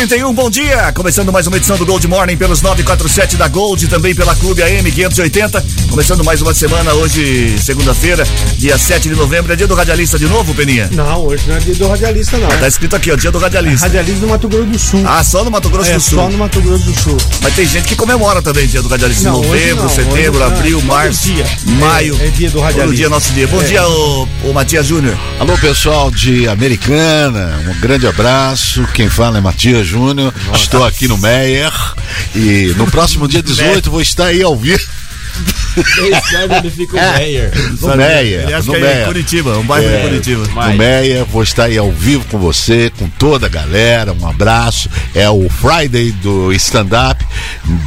31 bom dia! Começando mais uma edição do Gold Morning pelos 947 da Gold, também pela Clube AM 580. Começando mais uma semana, hoje, segunda-feira, dia 7 de novembro. É dia do radialista de novo, Peninha? Não, hoje não é dia do radialista, não. Tá escrito aqui, ó, dia do radialista. Radialista do Mato Grosso do Sul. Ah, só no Mato Grosso é, do Sul. Só no Mato Grosso do Sul. Mas tem gente que comemora também dia do radialista. Não, Novembro, não, setembro, hoje, abril, março, dia. maio. É, é dia do radialista. Todo dia é nosso dia. Bom É. dia, ô, ô Matias Júnior. Alô, pessoal de Americana, um grande abraço. Quem fala é Matias Júnior. Estou aqui no Meyer e no próximo dia 18 vou estar aí ao vivo. Ele fica o Meyer. No Meyer, no que é em Meyer. Curitiba, um bairro É, de Curitiba. No Meyer, vou estar aí ao vivo com você, com toda a galera. Um abraço. É o Friday do stand-up,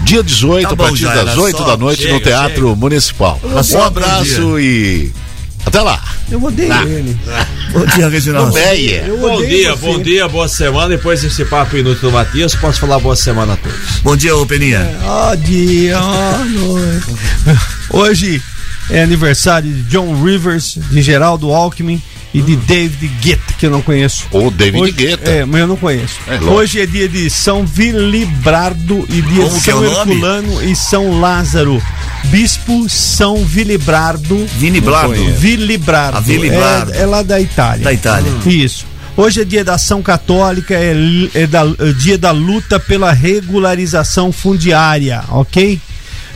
dia 18, Tá a bom, partir já das era 8 só. da noite no Chega, Teatro Municipal. só Um bom abraço e até lá. Eu odeio Ah. ele. Bom dia, Reginaldo. Bom dia, você. bom dia, boa semana. Depois desse papo inútil do Matias, posso falar boa semana a todos. Bom dia, ô Peninha. Ó dia, ó noite. Hoje é aniversário de John Rivers, de Geraldo Alckmin e de David Guetta, que eu não conheço. Ou David Hoje- Guetta. É, mas eu não conheço. É. Hoje é dia de São Vilibrardo e dia Como de é São? Herculano e São Lázaro. Bispo São Vilibrardo. Vini Blardo. Vilibrardo. A Vilibrardo. É, é lá da Itália. Da Itália. Isso. Hoje é dia da ação católica, é, é da- é dia da luta pela regularização fundiária, ok?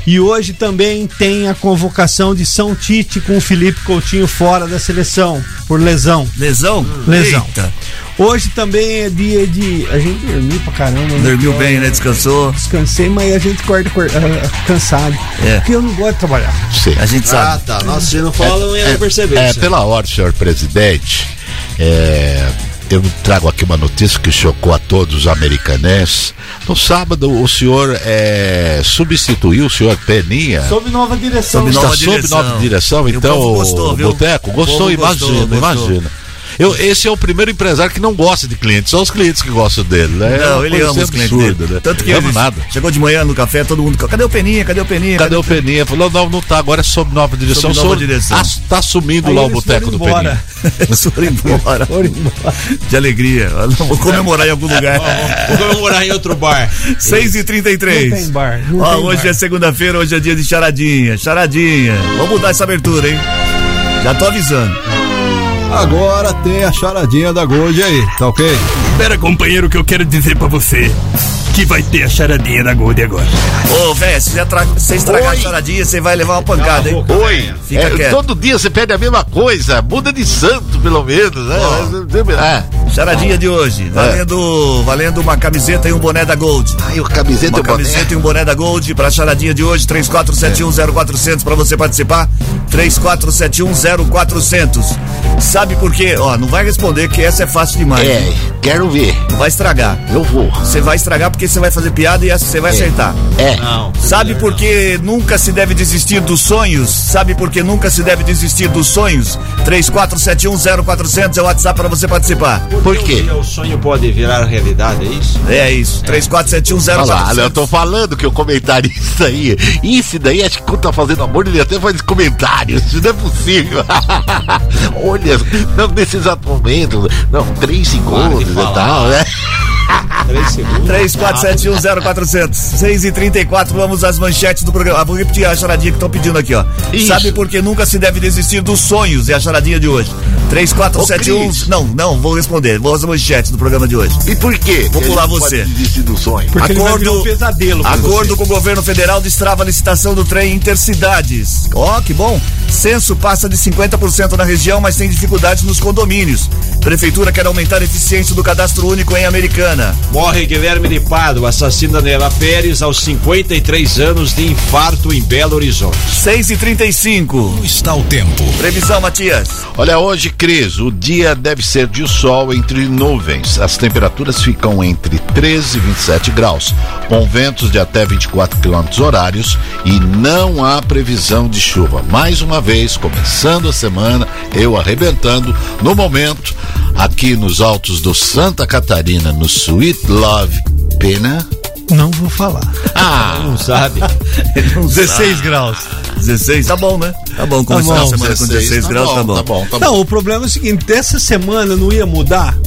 E hoje também tem a convocação de São Tite com o Felipe Coutinho fora da seleção, por lesão. Lesão? Lesão. Eita. Hoje também é dia de. A gente dormiu pra caramba, né? Dormiu bem, né? Descansou. Descansei, mas a gente acorda cor- ah, cansado. É. Porque eu não gosto de trabalhar. Sei. A gente sabe. tá. Nossa, se não fala, não ia perceber. É, isso. pela ordem, senhor presidente, é, eu trago aqui uma notícia que chocou a todos os americanenses. No sábado, o senhor é, substituiu o senhor Peninha. Sob nova direção. Sob Está nova sob direção. nova direção, E o então, povo gostou, viu? Boteco, O gostou, imagina, gostou, gostou. imagina. Eu, esse é o primeiro empresário que não gosta de clientes, só os clientes que gostam dele, né? É Não, uma ele ama os clientes absurda, dele. né? Tanto que Ama ele nada. chegou de manhã no café, todo mundo. Cadê o Peninha? Cadê o Peninha? Cadê o Peninha? Falou, não, não tá, agora é sob nova direção. Sob nova sob- direção. Tá, tá assumindo Aí lá o boteco do. Peninha. Eles foram embora. Foram embora. De alegria. Vou comemorar em algum lugar. Vou comemorar em outro bar. 6 e 33 Não tem bar, não Ó, tem hoje bar. é segunda-feira, hoje é dia de charadinha. Charadinha. Vamos mudar essa abertura, hein? Já tô avisando. Agora tem a charadinha da Gold aí, tá ok? Espera, companheiro, que eu quero dizer pra você que vai ter a charadinha da Gold agora. Ô, velho, se você tra- você estragar a charadinha, você vai levar uma pancada, hein? Oi, Fica é, quieto. todo dia você pede a mesma coisa, muda de santo pelo menos, né? É. Charadinha de hoje, valendo, valendo uma camiseta e um boné da Gold. Ai, o camiseta Uma e o boné. camiseta e um boné da Gold pra charadinha de hoje, 34710400 pra você participar. 34710400. Sabe por quê? Ó, não vai responder que essa é fácil demais. É, quero ver. Não vai estragar. Eu vou. Você vai estragar porque você vai fazer piada e essa você vai acertar. É. Não. Sabe por que nunca se deve desistir dos sonhos? Sabe por que nunca se deve desistir dos sonhos? 34710400 é o WhatsApp pra você participar. Por quê? Um O sonho pode virar realidade, é isso? É isso, lá, 34710400. eu tô falando que o comentarista aí, esse daí acho que quando tá fazendo amor, ele até faz comentários, isso não é possível. Olha, não, nesse exato momento, não, três segundos e tal, né? Três segundos. 34710400. 6 e 34 vamos às manchetes do programa. Ah, vou repetir a charadinha que estão pedindo aqui, ó. Isso. Sabe por que nunca se deve desistir dos sonhos? É a charadinha de hoje. 3471. Ô, Cris. Não, não, vou responder. Vou às manchetes do programa de hoje. E por quê? Vou pular você. pode desistir do sonho. Porque ele vai virar um pesadelo Acordo você. com o governo federal destrava a licitação do trem Intercidades. Ó, que bom. Censo passa de 50% na região, mas tem dificuldades nos condomínios. Prefeitura quer aumentar a eficiência do cadastro único em Americana. Morre Guilherme de Pado, assassino da Nela Pérez, aos 53 anos de infarto em Belo Horizonte. 6 e 35 Está o tempo. Previsão, Matias. Olha, hoje, Cris, o dia deve ser de sol entre nuvens. As temperaturas ficam entre 13 e 27 graus, com ventos de até 24 quilômetros horários e não há previsão de chuva. Mais uma vez, começando a semana, eu arrebentando no momento, aqui nos altos do Santa Catarina, no Sweet Love Pena. Não vou falar. Ah, Não sabe? 16 graus. 16, tá bom, né? Tá bom, começar bom. a semana com 16 tá graus, bom, tá bom. Tá bom, tá Não, bom. o problema é o seguinte: dessa semana não ia mudar,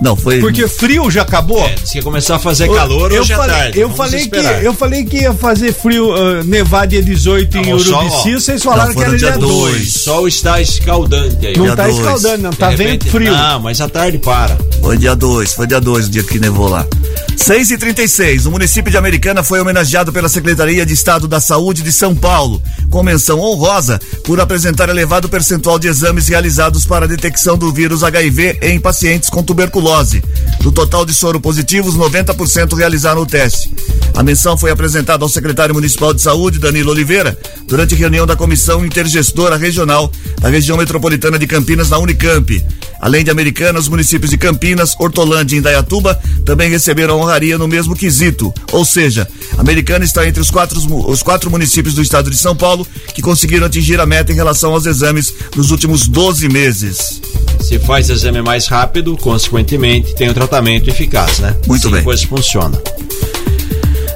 Não, foi. porque frio já acabou. É, ia começar a fazer calor eu hoje falei, à tarde. Eu Vamos falei, que, eu falei que ia fazer frio, ah, nevar dia 18 em Não, o sol, Urubici, vocês falaram Não, que era dia dia 2. dois. O sol está escaldante aí. Não Dia tá dois. escaldando, não, De tá repente- vento frio. Não, mas à tarde para. Foi dia 2, foi dia 2 o dia que nevou lá. 6 e 36 o município de Americana foi homenageado pela Secretaria de Estado da Saúde de São Paulo, com menção honrosa por apresentar elevado percentual de exames realizados para a detecção do vírus HIV em pacientes com tuberculose. Do total de soro positivos, 90% realizaram o teste. A menção foi apresentada ao secretário municipal de saúde, Danilo Oliveira, durante reunião da Comissão Intergestora Regional da região metropolitana de Campinas, na Unicamp. Além de Americana, os municípios de Campinas, Hortolândia e Indaiatuba também receberam honraria no mesmo quesito. Ou seja, Americana está entre os quatro, os quatro municípios do estado de São Paulo que conseguiram atingir a meta em relação aos exames nos últimos 12 meses. Se faz exame mais rápido, consequentemente, tem um tratamento eficaz, né? Muito Sim, bem. a coisa funciona.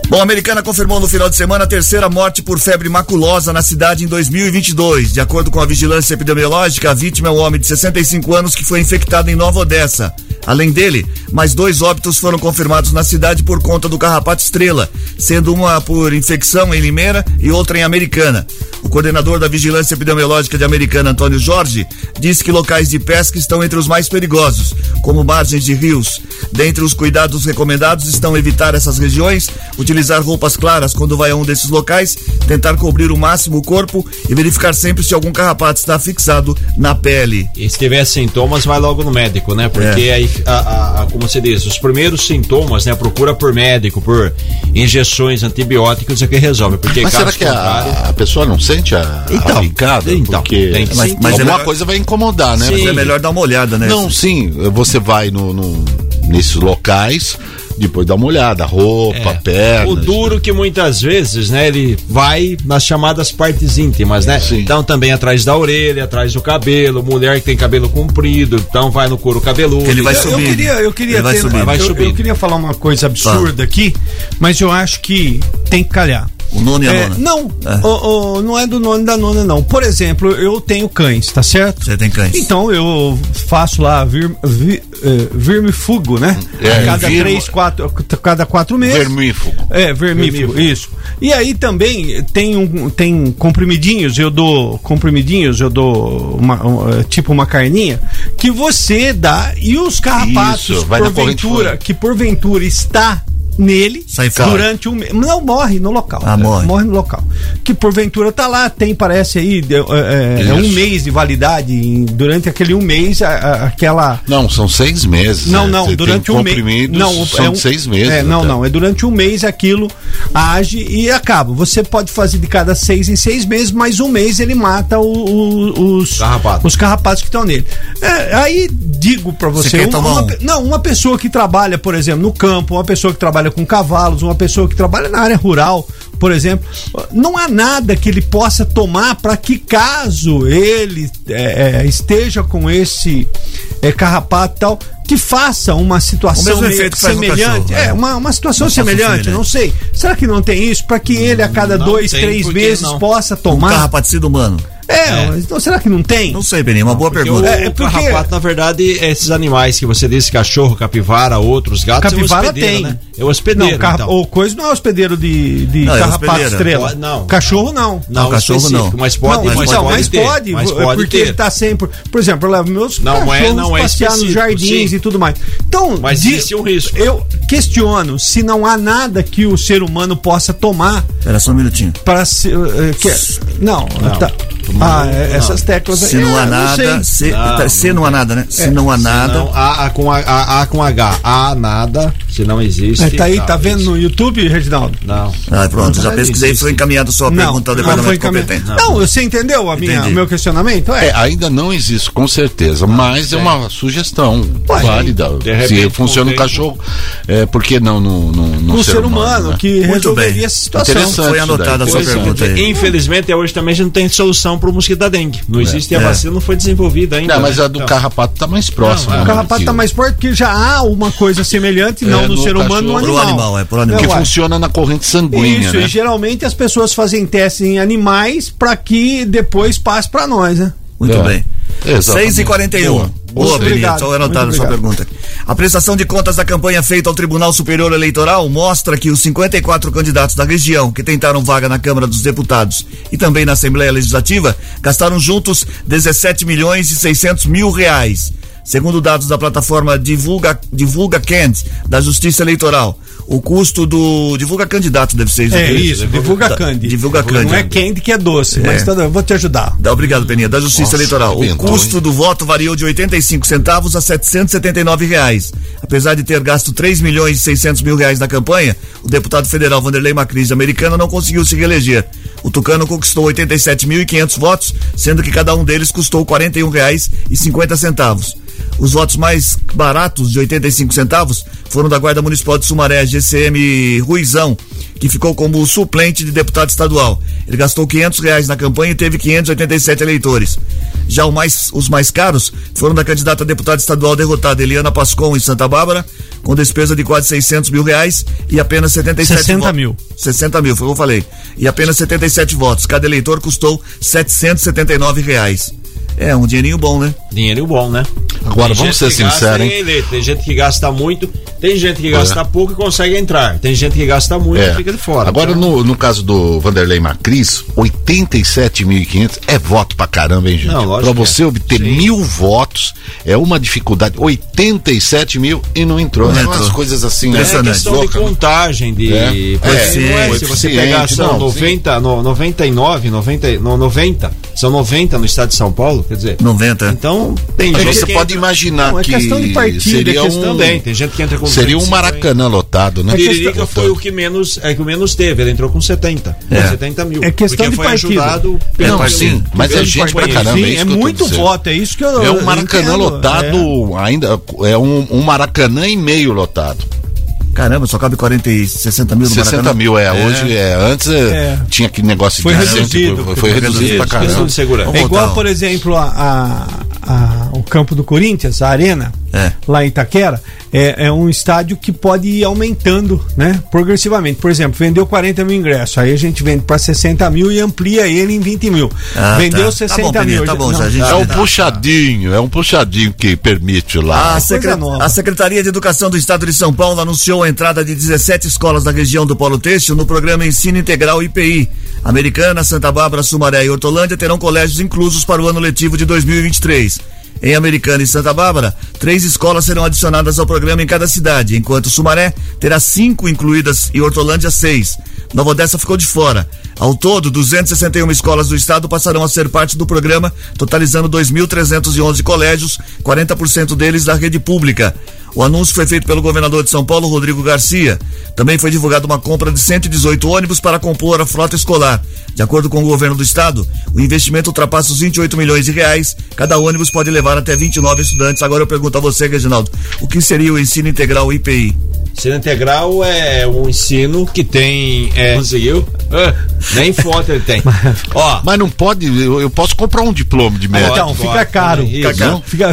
Bom, a Americana confirmou no final de semana a terceira morte por febre maculosa na cidade em 2022. De acordo com a vigilância epidemiológica, a vítima é um homem de 65 anos que foi infectado em Nova Odessa. Além dele, mais dois óbitos foram confirmados na cidade por conta do carrapato estrela, sendo uma por infecção em Limeira e outra em Americana. O coordenador da Vigilância Epidemiológica de Americana, Antônio Jorge, disse que locais de pesca estão entre os mais perigosos, como margens de rios. Dentre os cuidados recomendados estão evitar essas regiões, utilizar roupas claras quando vai a um desses locais, tentar cobrir o máximo o corpo e verificar sempre se algum carrapato está fixado na pele. E se tiver sintomas, vai logo no médico, né? Porque É. aí, a, a- a- como você diz, os primeiros sintomas, né? Procura por médico, por injeções antibióticos é que resolve. Porque Mas caso será que contrário- a, a pessoa não sente a, Então, a picada? então, Porque tem Mas- sentir. mas é alguma melhor- coisa vai incomodar, né? Mas Porque- é melhor dar uma olhada, né? Não, sim, você vai no, no- nesses locais, depois dá uma olhada, roupa, É. pernas. O duro que muitas vezes, né, ele vai nas chamadas partes íntimas, né? Sim. Então também atrás da orelha, atrás do cabelo, mulher que tem cabelo comprido, então vai no couro cabeludo. Ele vai Eu, eu subir. queria, eu queria Ele vai ter- subir. Vai eu- subir. eu queria falar uma coisa absurda aqui, mas eu acho que tem que calhar. O nono e a É, nona. não, É. o- o- não é do nono e da nona, não. Por exemplo, eu tenho cães, tá certo? Você tem cães. Então eu faço lá vir, vi- eh, vermifugo, né? É, a cada virmo- três, quatro, cada quatro meses. Vermífugo. É, vermífugo, isso. E aí também tem um tem comprimidinhos, eu dou comprimidinhos, eu dou uma, um, eh, tipo uma carninha que você dá e os carrapatos Isso, porventura que porventura está nele Sai fora. durante um mês. Não morre no local. Ah, morre. no local. Que porventura tá lá, tem, parece aí, é, é, é um mês de validade. durante aquele um mês, a- a- aquela. Não, são seis meses. Não, né? não, durante um mês. Não, são é um- seis meses. É, não, até. não. É durante um mês aquilo age e acaba. Você pode fazer de cada seis em seis meses, mas um mês ele mata o- o- os, Carrapatos. os carrapatos que estão nele. É, aí digo pra você, Você uma, uma um? não, uma pessoa que trabalha, por exemplo, no campo, uma pessoa que trabalha com cavalos, uma pessoa que trabalha na área rural, por exemplo, não há nada que ele possa tomar para que caso ele é, é, esteja com esse é, carrapato e tal, que faça uma situação semelhante, cachorro, é né? uma, uma situação semelhante, né? não sei. Será que não tem isso para que ele a cada Não dois, três meses não. possa Um tomar? carrapaticida humano. É, mas então será que não tem? Não sei, Beninho, uma boa Porque pergunta. o, É, é o porque- carrapato, na verdade, é esses animais que você disse, cachorro, capivara, outros gatos, Capivara é o hospedeiro, tem. né? É o hospedeiro, Não, carra- então. o coisa não é hospedeiro de, de Não, é carrapato hospedeira. estrela. Não. Cachorro não. Não, Não, cachorro não. Mas pode, não, mas, mas, pode, mas ter, pode, mas é pode porque ter. ele tá sempre. Por exemplo, eu levo meus Não é- cachorros não é passear nos jardins sim. e tudo mais. Então, Mas di- existe um risco. Eu questiono se não há nada que o ser humano possa tomar Espera só um minutinho. para se. eh, que- não, Não. tá. Ah, é, essas teclas aí. Se não é, há nada, se, Não, tá- se não há nada, né? Se É, não há Se nada. não, a, a com a, a, a com H. A nada, se não existe. É, tá aí, não, tá vendo isso. no YouTube, Reginaldo? Não. Ah, pronto, já Não pesquisei, existe. foi encaminhado sua Não, pergunta ao não departamento foi encaminhado. competente. Não, você entendeu a minha, o meu questionamento? É. É, ainda não existe, com certeza, mas é uma sugestão Ué, válida. repente, Se funciona o cachorro, é, por que não no, no, ser humano, né? que Muito resolveria bem. essa situação. Interessante. Foi anotada a sua Interessante. pergunta aí. Infelizmente, hoje também a gente não tem solução para o mosquito da dengue. Não existe, a É. vacina não foi desenvolvida ainda. Não, mas né? a do Então, carrapato tá mais próxima. Não, O né, carrapato que tá mais forte porque já há uma coisa semelhante, não É, no, no ser humano, no animal. Pro animal, é, pro animal. Que funciona na corrente sanguínea, Isso, né? e geralmente as pessoas fazem testes em animais para que depois passe para nós, né? Muito É. bem. Exatamente. 6 e 41 Boa. Benito. obrigado. Só anotada a Muito sua pergunta. A prestação de contas da campanha feita ao Tribunal Superior Eleitoral mostra que os 54 candidatos da região que tentaram vaga na Câmara dos Deputados e também na Assembleia Legislativa gastaram juntos 17 milhões e 600 mil reais. Segundo dados da plataforma Divulga, Divulga Cand, da Justiça Eleitoral, o custo do. Divulga Candidato, deve ser É né? isso, divulga Tá, candy. Divulga Candy. Não é candy que é doce, É. mas tá, vou te ajudar. Dá, obrigado, Peninha. Da Justiça Nossa, Eleitoral. O custo hein? do voto variou de 85 centavos a 779 reais. Apesar de ter gasto 3 milhões e 600 mil reais na campanha, o deputado federal Vanderlei Macris, de americana, não conseguiu se reeleger. O Tucano conquistou 87.500 votos, sendo que cada um deles custou R$ 41 reais 50 centavos. Os votos mais baratos, de 85 centavos, foram da Guarda Municipal de Sumaré, GCM Ruizão, que ficou como suplente de deputado estadual. Ele gastou 500 reais na campanha e teve 587 eleitores. Já o mais- os mais caros foram da candidata a deputada estadual derrotada Eliana Pascon em Santa Bárbara, com despesa de quase 600 mil reais e apenas 77 60 vo- mil. 60 mil, foi o que eu falei. E apenas 77 votos. Cada eleitor custou 779 reais. É, um dinheirinho bom, né? Dinheiro bom, né? Agora, Tem vamos ser sinceros, hein? é eleito. Tem gente que gasta muito, tem gente que gasta pouco e consegue entrar. Tem gente que gasta muito É. e fica de fora. Agora, Então, no, no caso do Vanderlei Macris, 87.500 é voto pra caramba, hein, gente? Pra que você é. obter Sim. mil votos é uma dificuldade. 87 mil e não entrou. Não São entrou. umas coisas assim, é né? Impressionante. questão de né? contagem de. É. É, é, se você pegar são não, 90, no, 99, 90, no, 90, são 90 no estado de São Paulo, quer dizer. 90. Então, tem Mas gente você pode entra- imaginar Não, é que questão de partido, seria é questão um, também. Tem gente que entra com seria um 250. Maracanã lotado, né? Tiririca foi o que menos, é que o menos teve, ele entrou com 70, É. 70 mil. É questão porque de foi partido. ajudado Não, pelo sim, mas é gente pra caramba, é Sim, isso é tô muito voto, é isso que eu É um Maracanã entendo, lotado, ainda é um, um Maracanã e meio lotado. Caramba, só cabe 40 e 60 mil no 60 Maracanã. mil, é. Hoje é. Antes é, É. tinha aquele negócio Foi de reduzido, cento, foi, foi reduzido pra Questão caramba. É igual, por exemplo, a, a- campo do Corinthians, a Arena, É. lá em Itaquera, é, é um estádio que pode ir aumentando, né? Progressivamente. Por exemplo, vendeu 40 mil ingressos, aí a gente vende para 60 mil e amplia ele em 20 mil. Ah, vendeu tá. 60 Tá bom, Peninha, mil. tá bom, Não, já, a gente É um Tá. puxadinho, é um puxadinho que permite lá. A, coisa secre- a Secretaria de Educação do Estado de São Paulo anunciou a entrada de 17 escolas da região do Polo Têxtil no programa Ensino Integral IPI. Americana, Santa Bárbara, Sumaré e Hortolândia terão colégios inclusos para o ano letivo de 2023. Em Americana e Santa Bárbara, três escolas serão adicionadas ao programa em cada cidade, enquanto Sumaré terá cinco incluídas e Hortolândia seis. Nova Odessa ficou de fora. Ao todo, 261 escolas do estado passarão a ser parte do programa, totalizando 2.311 colégios, 40% deles da rede pública. O anúncio foi feito pelo governador de São Paulo, Rodrigo Garcia. Também foi divulgada uma compra de 118 ônibus para compor a frota escolar. De acordo com o governo do estado, o investimento ultrapassa os 28 milhões de reais. Cada ônibus pode levar até 29 estudantes. Agora eu pergunto a você, Reginaldo, o que seria o ensino integral IPI? Ensino integral é um ensino que tem. É, conseguiu? Ah, nem foto ele tem. Ó, Mas não pode, eu, eu posso comprar um diploma de médico. Então, fica caro. Isso. Não, fica-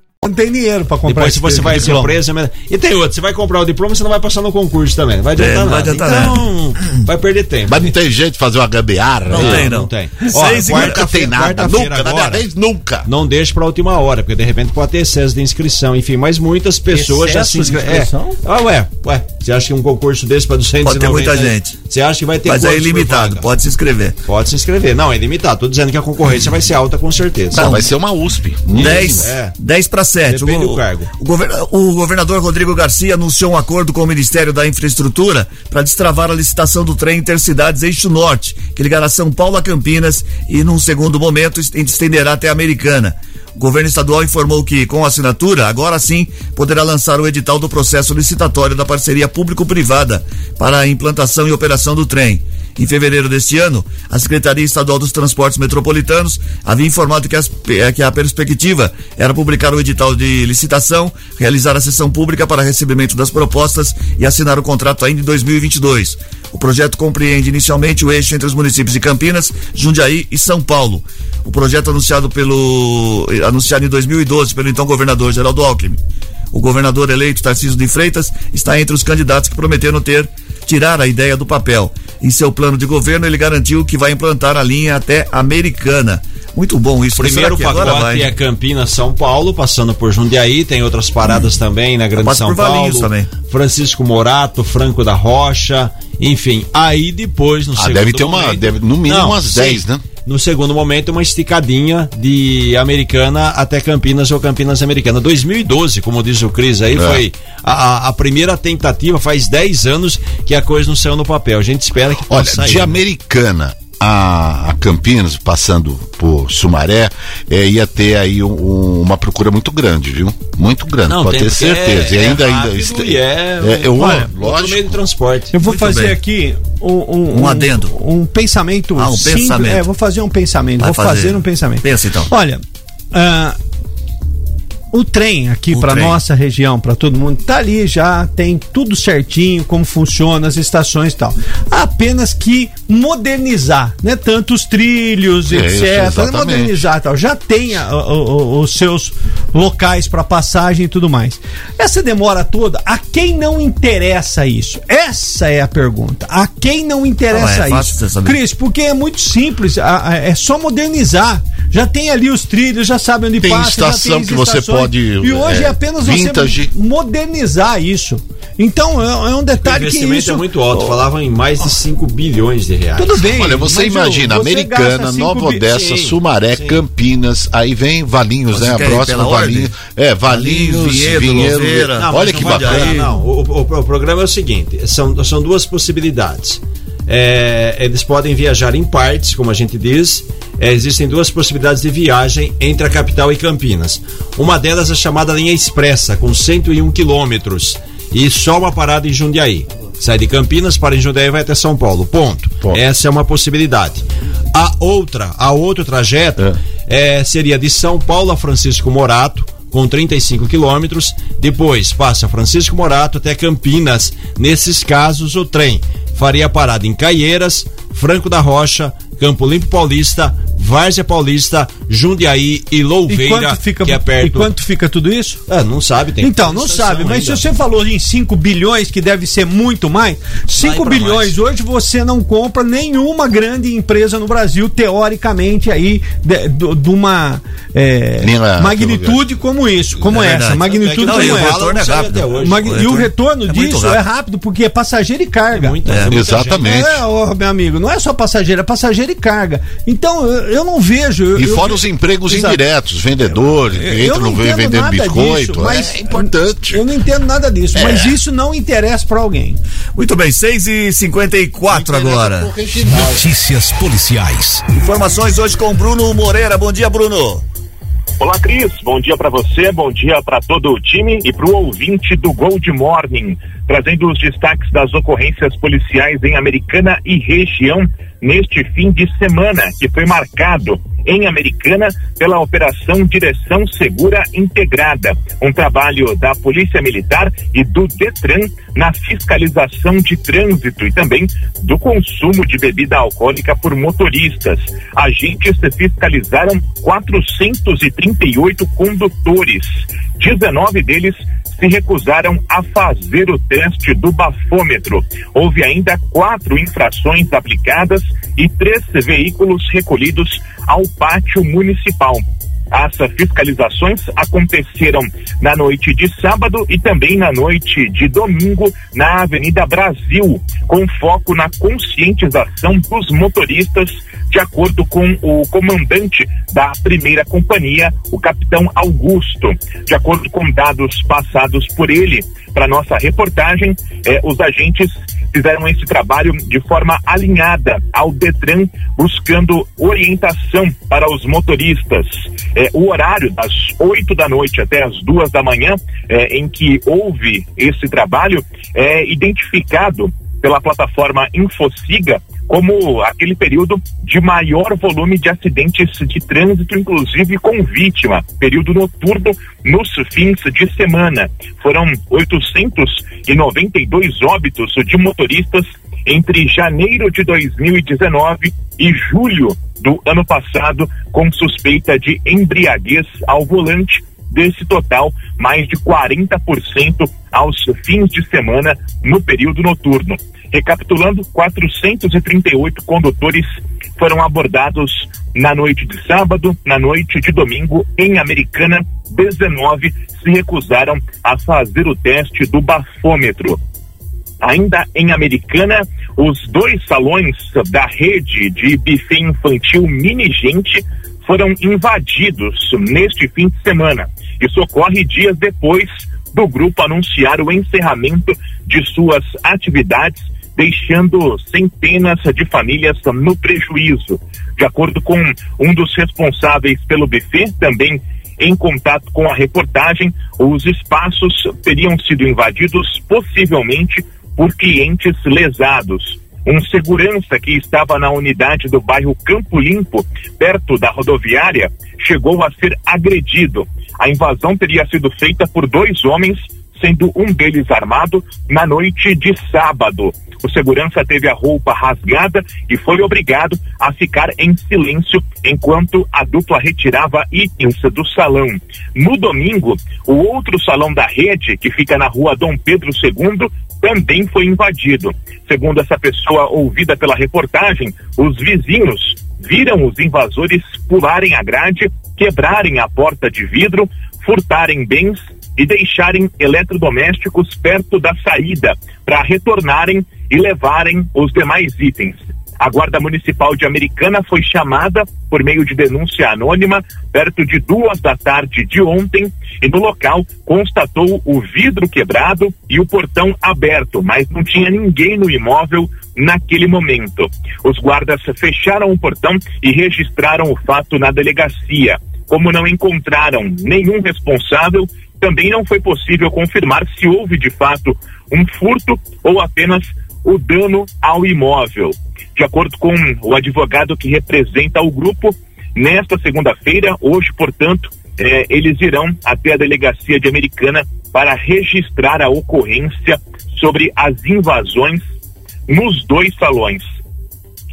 Não tem dinheiro pra comprar Depois, se você vai ser preso. E tem outro, você vai comprar o diploma, você não vai passar no concurso também. Não vai adiantar É, não vai nada. adiantar então, vai perder tempo. Mas não tem jeito de fazer uma gambiarra? Não né? tem, não. Não tem. Seis Ó, Nunca quarta-feira- tem nada, nunca, na agora, vez, nunca. Não deixe pra última hora, porque de repente pode ter excesso de inscrição, enfim, mas muitas pessoas já se Excesso inscrevem. É. Ah, ué, ué, você acha que um concurso desse pra 290 Pode ter muita gente. Você acha que vai ter Mas é ilimitado, pode se inscrever. Pode se inscrever. Não, é limitado. Tô dizendo que a concorrência vai ser alta com certeza. Não, vai ser uma USP. 10, é. 10 para 7. Depende do cargo. O, governa- o governador Rodrigo Garcia anunciou um acordo com o Ministério da Infraestrutura para destravar a licitação do trem Intercidades Eixo Norte, que ligará São Paulo a Campinas e, num segundo momento, est- estenderá até a Americana. O governo estadual informou que, com assinatura, agora sim poderá lançar o edital do processo licitatório da parceria público-privada para a implantação e operação do trem. Em fevereiro deste ano, a Secretaria Estadual dos Transportes Metropolitanos havia informado que, as- eh, que a perspectiva era publicar o edital de licitação, realizar a sessão pública para recebimento das propostas e assinar o contrato ainda em 2022. O projeto compreende inicialmente o eixo entre os municípios de Campinas, Jundiaí e São Paulo. O projeto anunciado pelo anunciado em 2012 pelo então governador Geraldo Alckmin. O governador eleito Tarcísio de Freitas está entre os candidatos que prometeram ter tirar a ideia do papel. Em seu plano de governo, ele garantiu que vai implantar a linha até Americana. Muito bom isso. Primeiro que agora pacote vai? é Campinas, São Paulo, passando por Jundiaí, tem outras paradas também na Grande Passa São por Valinhos Paulo. também. Francisco Morato, Franco da Rocha, enfim. Aí depois, no Ah, segundo deve ter uma- momento- deve, no mínimo umas 10, né? No segundo momento, uma esticadinha de Americana até Campinas ou Campinas Americana. 2012, como diz o Cris aí, É. foi a, a- primeira tentativa, faz 10 anos que a coisa não saiu no papel. A gente espera que Olha, sair. de Americana a, a Campinas, passando por Sumaré, é, ia ter aí um- um- uma procura muito grande, viu? Muito grande, Não, pode ter certeza. é- e ainda, é ainda. rápido e é- eu, Olha, outro lógico. meio de transporte. Eu vou Muito fazer bem. aqui um, um, Um adendo. Um pensamento Ah, um simples. pensamento. É, vou fazer um pensamento. Vai vou fazer. fazer. um pensamento. Pensa, então. Olha, ah, o trem aqui para nossa região, para todo mundo, tá ali já, tem tudo certinho, como funciona, as estações e tal. Apenas que modernizar, né? Tanto os trilhos, É isso, etc. exatamente. modernizar e tal. Já tem a- o- o- os seus locais para passagem e tudo mais. Essa demora toda, a quem não interessa isso? Essa é a pergunta. A quem não interessa Não, é isso? Cris, porque é muito simples, a- a- é só modernizar. Já tem ali os trilhos, já sabe onde Tem passa. já estação as que você pode, E hoje é, é apenas vintage. você modernizar isso. Então é, é um O detalhe que investimento isso é muito alto, falavam em mais de 5 bilhões de reais. Tudo bem. Olha, você imagina, você Americana, Nova Odessa, Sim, Sumaré, sim. Campinas, aí vem Valinhos, Você né? A quer ir próxima? Valinhos. É, Valinhos, Vinhedo. Não, Olha que bacana. Não. O, o- o programa é o seguinte: são, são duas possibilidades. É, eles podem viajar em partes, como a gente diz. É, existem duas possibilidades de viagem entre a capital e Campinas. Uma delas é chamada linha expressa, com 101 quilômetros e só uma parada em Jundiaí. Sai de Campinas para em Jundiaí e vai até São Paulo. Ponto. Ponto. Essa é uma possibilidade. A outra, a outro trajeto é, seria de São Paulo a Francisco Morato, com 35 quilômetros. Depois passa Francisco Morato até Campinas. Nesses casos, o trem faria parada em Caieiras, Franco da Rocha, Campo Limpo Paulista, Várzea Paulista, Jundiaí e E Louveira, quanto fica, que é perto. e quanto fica tudo isso? Ah, não sabe, tem Então, não sabe, mas ainda. se você falou em 5 bilhões, que deve ser muito mais, 5 pra bilhões hoje você não compra nenhuma grande empresa no Brasil, teoricamente, aí, de, do- de uma é, magnitude como isso, como É essa. verdade. Magnitude Não, como e o essa. retorno é rápido. até hoje. Mag- O e o retorno é disso rápido. é rápido, porque é passageiro e carga. É muita- É. é muita Exatamente. É, ô, meu amigo, não é só passageiro, é passageiro e carga. Então, eu, eu não vejo. eu- E eu- fora os empregos Exato. indiretos, vendedores, Eu entram não no vem entendo vendendo nada biscoito. disso, mas é importante. Eu não entendo nada disso, É. mas isso não interessa pra alguém. Muito bem, 6 e 54 agora. Notícias policiais. Informações hoje com Bruno Moreira. Bom dia, Bruno. Olá, Cris. Bom dia para você, bom dia para todo o time e para o ouvinte do Gold Morning. Trazendo os destaques das ocorrências policiais em Americana e região. neste fim de semana, que foi marcado em Americana pela Operação Direção Segura Integrada, um trabalho da Polícia Militar e do Detran na fiscalização de trânsito e também do consumo de bebida alcoólica por motoristas. Agentes fiscalizaram 438 condutores, 19 deles se recusaram a fazer o teste do bafômetro. Houve ainda quatro infrações aplicadas e três veículos recolhidos ao pátio municipal. As fiscalizações aconteceram na noite de sábado e também na noite de domingo na Avenida Brasil, com foco na conscientização dos motoristas, de acordo com o comandante da primeira companhia, o capitão Augusto. De acordo com dados passados por ele para nossa reportagem, eh, os agentes fizeram esse trabalho de forma alinhada ao Detran, buscando orientação para os motoristas. É, o horário das 8 da noite até as duas da manhã, é, em que houve esse trabalho, é identificado pela plataforma Infociga como aquele período de maior volume de acidentes de trânsito, inclusive com vítima, período noturno nos fins de semana. Foram 892 óbitos de motoristas entre janeiro de 2019 e julho do ano passado, com suspeita de embriaguez ao volante. Desse total, mais de 40% aos fins de semana no período noturno. Recapitulando, 438 condutores foram abordados na noite de sábado, na noite de domingo, em Americana, 19 se recusaram a fazer o teste do bafômetro. Ainda em Americana, os dois salões da rede de buffet infantil Mini Gente foram invadidos neste fim de semana. Isso ocorre dias depois do grupo anunciar o encerramento de suas atividades deixando centenas de famílias no prejuízo. De acordo com um dos responsáveis pelo buffet, também em contato com a reportagem, os espaços teriam sido invadidos possivelmente por clientes lesados. Um segurança que estava na unidade do bairro Campo Limpo, perto da rodoviária, chegou a ser agredido. A invasão teria sido feita por dois homens, sendo um deles armado, na noite de sábado. O segurança teve a roupa rasgada e foi obrigado a ficar em silêncio enquanto a dupla retirava itens do salão. No domingo, o outro salão da rede, que fica na rua Dom Pedro II, também foi invadido. Segundo essa pessoa ouvida pela reportagem, os vizinhos viram os invasores pularem a grade, quebrarem a porta de vidro, furtarem bens e deixarem eletrodomésticos perto da saída para retornarem e levarem os demais itens. A Guarda Municipal de Americana foi chamada por meio de denúncia anônima perto de duas da tarde de ontem e no local constatou o vidro quebrado e o portão aberto, mas não tinha ninguém no imóvel naquele momento. Os guardas fecharam o portão e registraram o fato na delegacia. Como não encontraram nenhum responsável, também não foi possível confirmar se houve de fato um furto ou apenas o dano ao imóvel. De acordo com o advogado que representa o grupo, nesta segunda-feira, hoje, portanto, eh, eles irão até a delegacia de Americana para registrar a ocorrência sobre as invasões nos dois salões.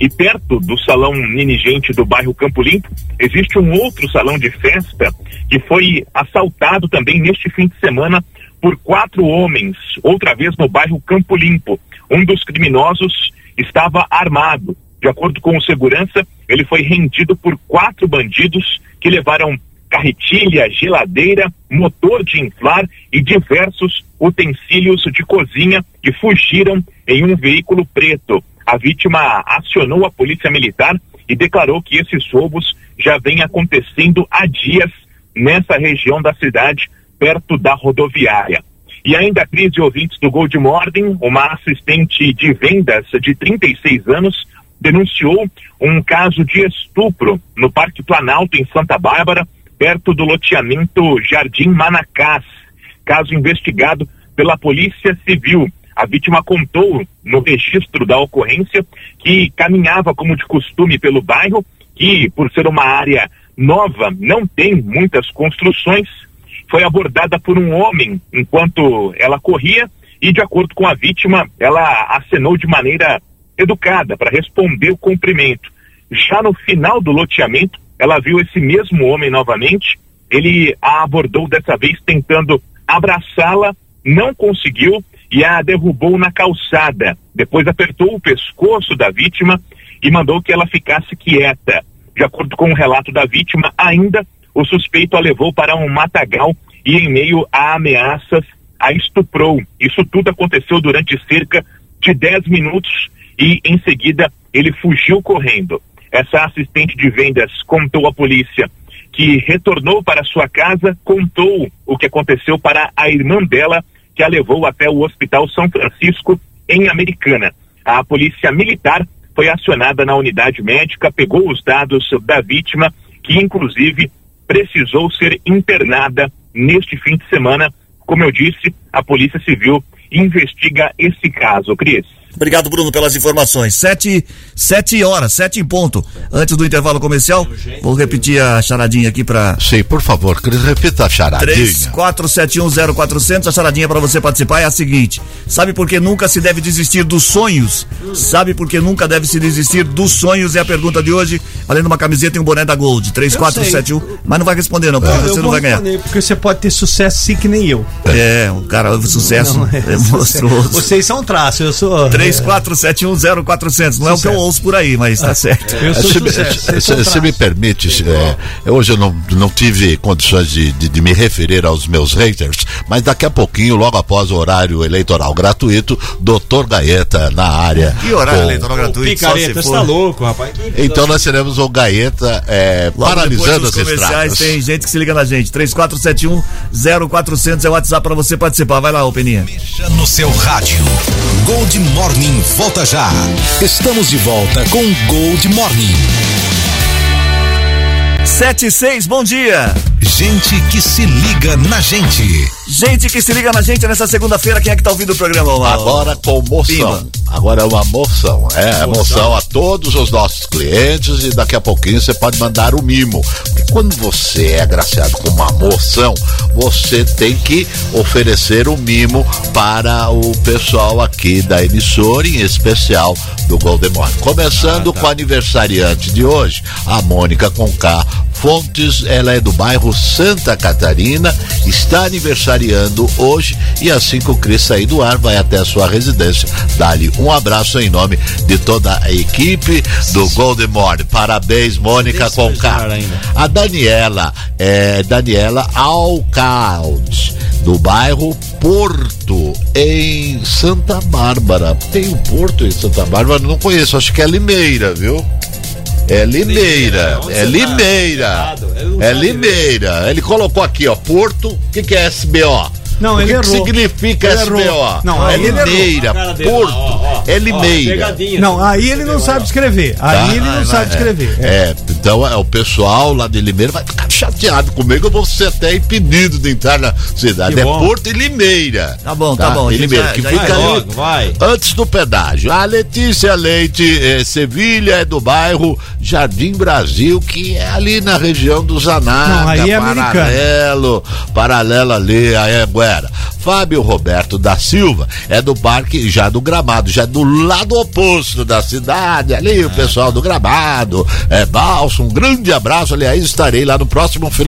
E perto do salão Ninigente do bairro Campo Limpo, existe um outro salão de festa que foi assaltado também neste fim de semana por quatro homens, outra vez no bairro Campo Limpo. Um dos criminosos estava armado. De acordo com o segurança, ele foi rendido por quatro bandidos que levaram carretilha, geladeira, motor de inflar e diversos utensílios de cozinha que fugiram em um veículo preto. A vítima acionou a polícia militar e declarou que esses roubos já vêm acontecendo há dias nessa região da cidade, perto da rodoviária. E ainda a crise ouvintes do Gold Morning, uma assistente de vendas de 36 anos denunciou um caso de estupro no Parque Planalto, em Santa Bárbara, perto do loteamento Jardim Manacás. Caso investigado pela Polícia Civil. A vítima contou no registro da ocorrência que caminhava como de costume pelo bairro, que por ser uma área nova, não tem muitas construções. Foi abordada por um homem enquanto ela corria e, de acordo com a vítima, ela acenou de maneira educada para responder o cumprimento. Já no final do loteamento, ela viu esse mesmo homem novamente. Ele a abordou dessa vez tentando abraçá-la, não conseguiu e a derrubou na calçada. Depois apertou o pescoço da vítima e mandou que ela ficasse quieta. De acordo com o relato da vítima, ainda o suspeito a levou para um matagal e, em meio a ameaças, a estuprou. Isso tudo aconteceu durante cerca de 10 minutos e, em seguida, ele fugiu correndo. Essa assistente de vendas contou à polícia que retornou para sua casa, contou o que aconteceu para a irmã dela, que a levou até o Hospital São Francisco, em Americana. A polícia militar foi acionada na unidade médica, pegou os dados da vítima, que inclusive precisou ser internada neste fim de semana. Como eu disse, a Polícia Civil investiga esse caso, Cris. Obrigado, Bruno, pelas informações. Sete, sete horas, sete em ponto. Antes do intervalo comercial, vou repetir a charadinha aqui para. Sim, por favor, Cris, repita a charadinha. 34710400. A charadinha para você participar é a seguinte: Sabe por que nunca se deve desistir dos sonhos? Sabe por que nunca deve se desistir dos sonhos? É a pergunta de hoje. Além de uma camiseta e um boné da Gold. 3471. Mas não vai responder, não, porque Eu você não vai ganhar. responder, Porque você pode ter sucesso sim que nem eu. É, um cara, o sucesso Não, é, monstruoso. Vocês são traço, eu sou. 34710400. Não é o que eu ouço por aí, mas tá certo. Eu sou Se, me- se me permite, é, hoje eu não, não tive condições de, de- de me referir aos meus haters, mas daqui a pouquinho, logo após o horário eleitoral gratuito, doutor Gaeta na área. Que horário com- eleitoral gratuito? Só se Picareta, você for. tá louco, rapaz. Então nós teremos o Gaeta é, paralisando as estradas. tem gente que se liga na gente. 3471-0400 é o WhatsApp pra você participar. Vai lá, ô Peninha. Mexa no seu rádio. Gold Morning volta já. Estamos de volta com Gold Morning. 76, bom dia. Gente que se liga na gente. Gente que se liga na gente nessa segunda-feira, quem é que tá ouvindo o programa? ô, Agora com moção. Pimba. Agora é uma moção. É, moção a todos os nossos clientes e daqui a pouquinho você pode mandar o mimo. Porque quando você é agraciado com uma moção, você tem que oferecer o mimo para o pessoal aqui da emissora, em especial do Golden Morning. Começando com o aniversariante de hoje, a Mônica Conká Fontes, ela é do bairro Santa Catarina, está aniversariando hoje e assim que o Cris sair do ar, vai até a sua residência. Dá-lhe um abraço em nome de toda a equipe do Golden Morning. Parabéns, Mônica Conká. A Daniela, é Daniela Alcalde, do bairro Porto, em Santa Bárbara. Tem um Porto em Santa Bárbara? Não conheço, acho que é Limeira, viu? É Limeira, é você tá? Limeira, Errado, ele não é Limeira. Ele colocou aqui, ó, Porto, o que, que é SBO? Não, o ele que, que errou. significa Ele SBO? errou. Não, é aí. Limeira, Porto, ó, ó, é Limeira. Não, aí ele não sabe escrever. Tá? Aí ele não sabe escrever. É. É, então é, o pessoal lá de Limeira vai ficar chateado comigo, eu vou ser até impedido de entrar na cidade. É bom. Porto e Limeira. Tá bom, tá bom, E gente Limeira, já- que já fica Vai ali logo, vai. antes do pedágio. A Letícia Leite eh, Sevilha é do bairro Jardim Brasil, que é ali na região do Zanaga. Não, aí é americano. paralelo, paralelo ali a Fábio Roberto da Silva é do parque já do Gramado, já do lado oposto da cidade, ali o pessoal do Gramado, é Balso, um grande abraço, aliás, estarei lá no próximo final.